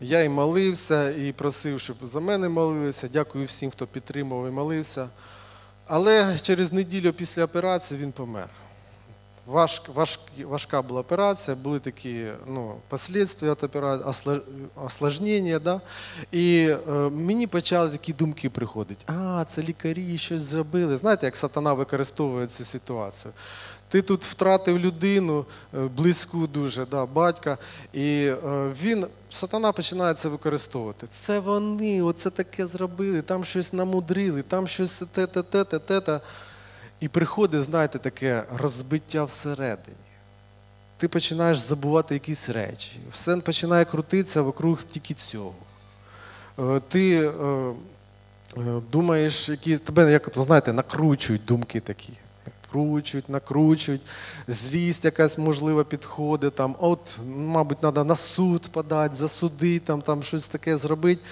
Я і молився, і просив, щоб за мене молилися. Дякую всім, хто підтримував і молився. Але через неділю після операції він помер. Важ, важ, важка була операція, були такі ну, последствия від операції, осложнення. Да? І е, мені почали такі думки приходити. А, це лікарі щось зробили. Знаєте, як сатана використовує цю ситуацію. Ти тут втратив людину, е, близьку дуже, да, батька, і е, він, сатана починає це використовувати. Це вони, оце таке зробили, там щось намудрили, там щось те-те, те-те, те-те. І приходить, знаєте, таке розбиття всередині. Ти починаєш забувати якісь речі. Все починає крутитися вокруг тільки цього. Е, Ти думаєш, які тебе, як то знаєте, накручують думки такі. Накручують, накручують, злість якась можливо підходить, там, от, мабуть, треба на суд подати, засудити, там, там щось таке зробити.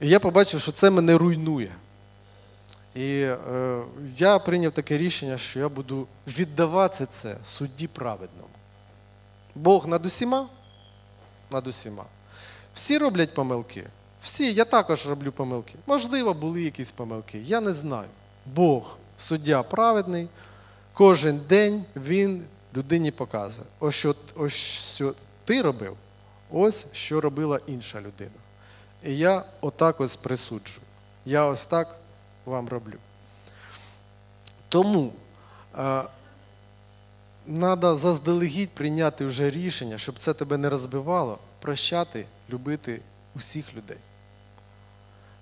І я побачив, що це мене руйнує. І е, я прийняв таке рішення, що я буду віддавати це судді праведному. Бог над усіма? Над усіма. Всі роблять помилки. Всі, я також роблю помилки. Можливо, були якісь помилки. Я не знаю. Бог, суддя праведний, кожен день він людині показує. Ось що, ось що ти робив, ось що робила інша людина. І я отак ось присуджую. Я ось так вам роблю. Тому треба заздалегідь прийняти вже рішення, щоб це тебе не розбивало, прощати, любити усіх людей.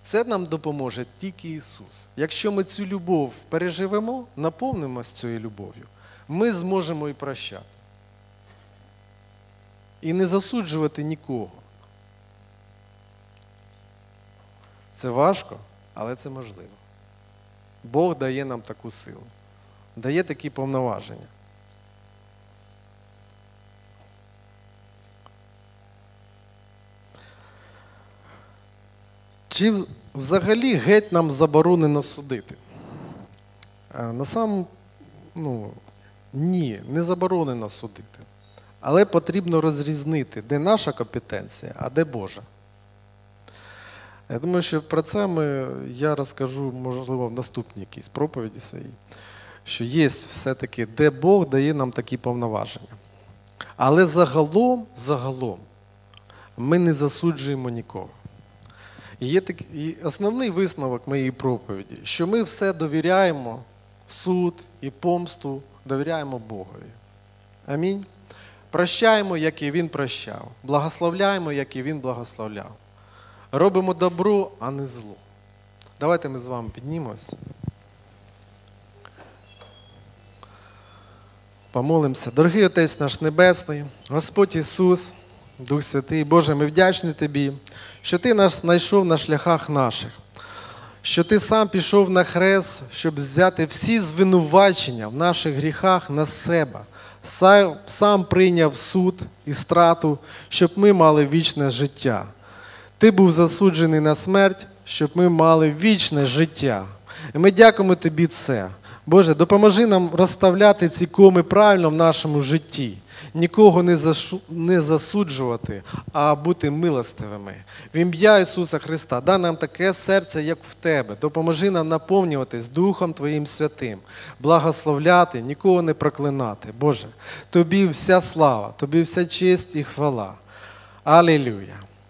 Це нам допоможе тільки Ісус. Якщо ми цю любов переживемо, наповнимося цією любов'ю, ми зможемо і прощати. І не засуджувати нікого. Це важко, але це можливо. Бог дає нам таку силу, дає такі повноваження. Чи взагалі геть нам заборонено судити? Е, На сам, ну, ні, не заборонено судити. Але потрібно розрізнити, де наша компетенція, а де Божа. Я думаю, що про це ми, я розкажу, можливо, в наступній якійсь проповіді своїй, що є все-таки, де Бог дає нам такі повноваження. Але загалом, загалом, ми не засуджуємо нікого. І є так, і основний висновок моєї проповіді, що ми все довіряємо, суд і помсту довіряємо Богові. Амінь. Прощаємо, як і Він прощав. Благословляємо, як і Він благословляв. Робимо добро, а не зло. Давайте ми з вами піднімемось. Помолимося. Дорогий Отець наш Небесний, Господь Ісус, Дух Святий, Боже, ми вдячні Тобі, що Ти нас знайшов на шляхах наших, що Ти сам пішов на хрест, щоб взяти всі звинувачення в наших гріхах на себе, Сам- прийняв суд і страту, щоб ми мали вічне життя. Ти був засуджений на смерть, щоб ми мали вічне життя. І ми дякуємо тобі це. Боже, допоможи нам розставляти ці коми правильно в нашому житті, нікого не, засуджувати, а бути милостивими. В ім'я Ісуса Христа, дай нам таке серце, як в Тебе. Допоможи нам наповнюватись Духом Твоїм Святим, благословляти, нікого не проклинати. Боже, Тобі вся слава, Тобі вся честь і хвала. Алілюя.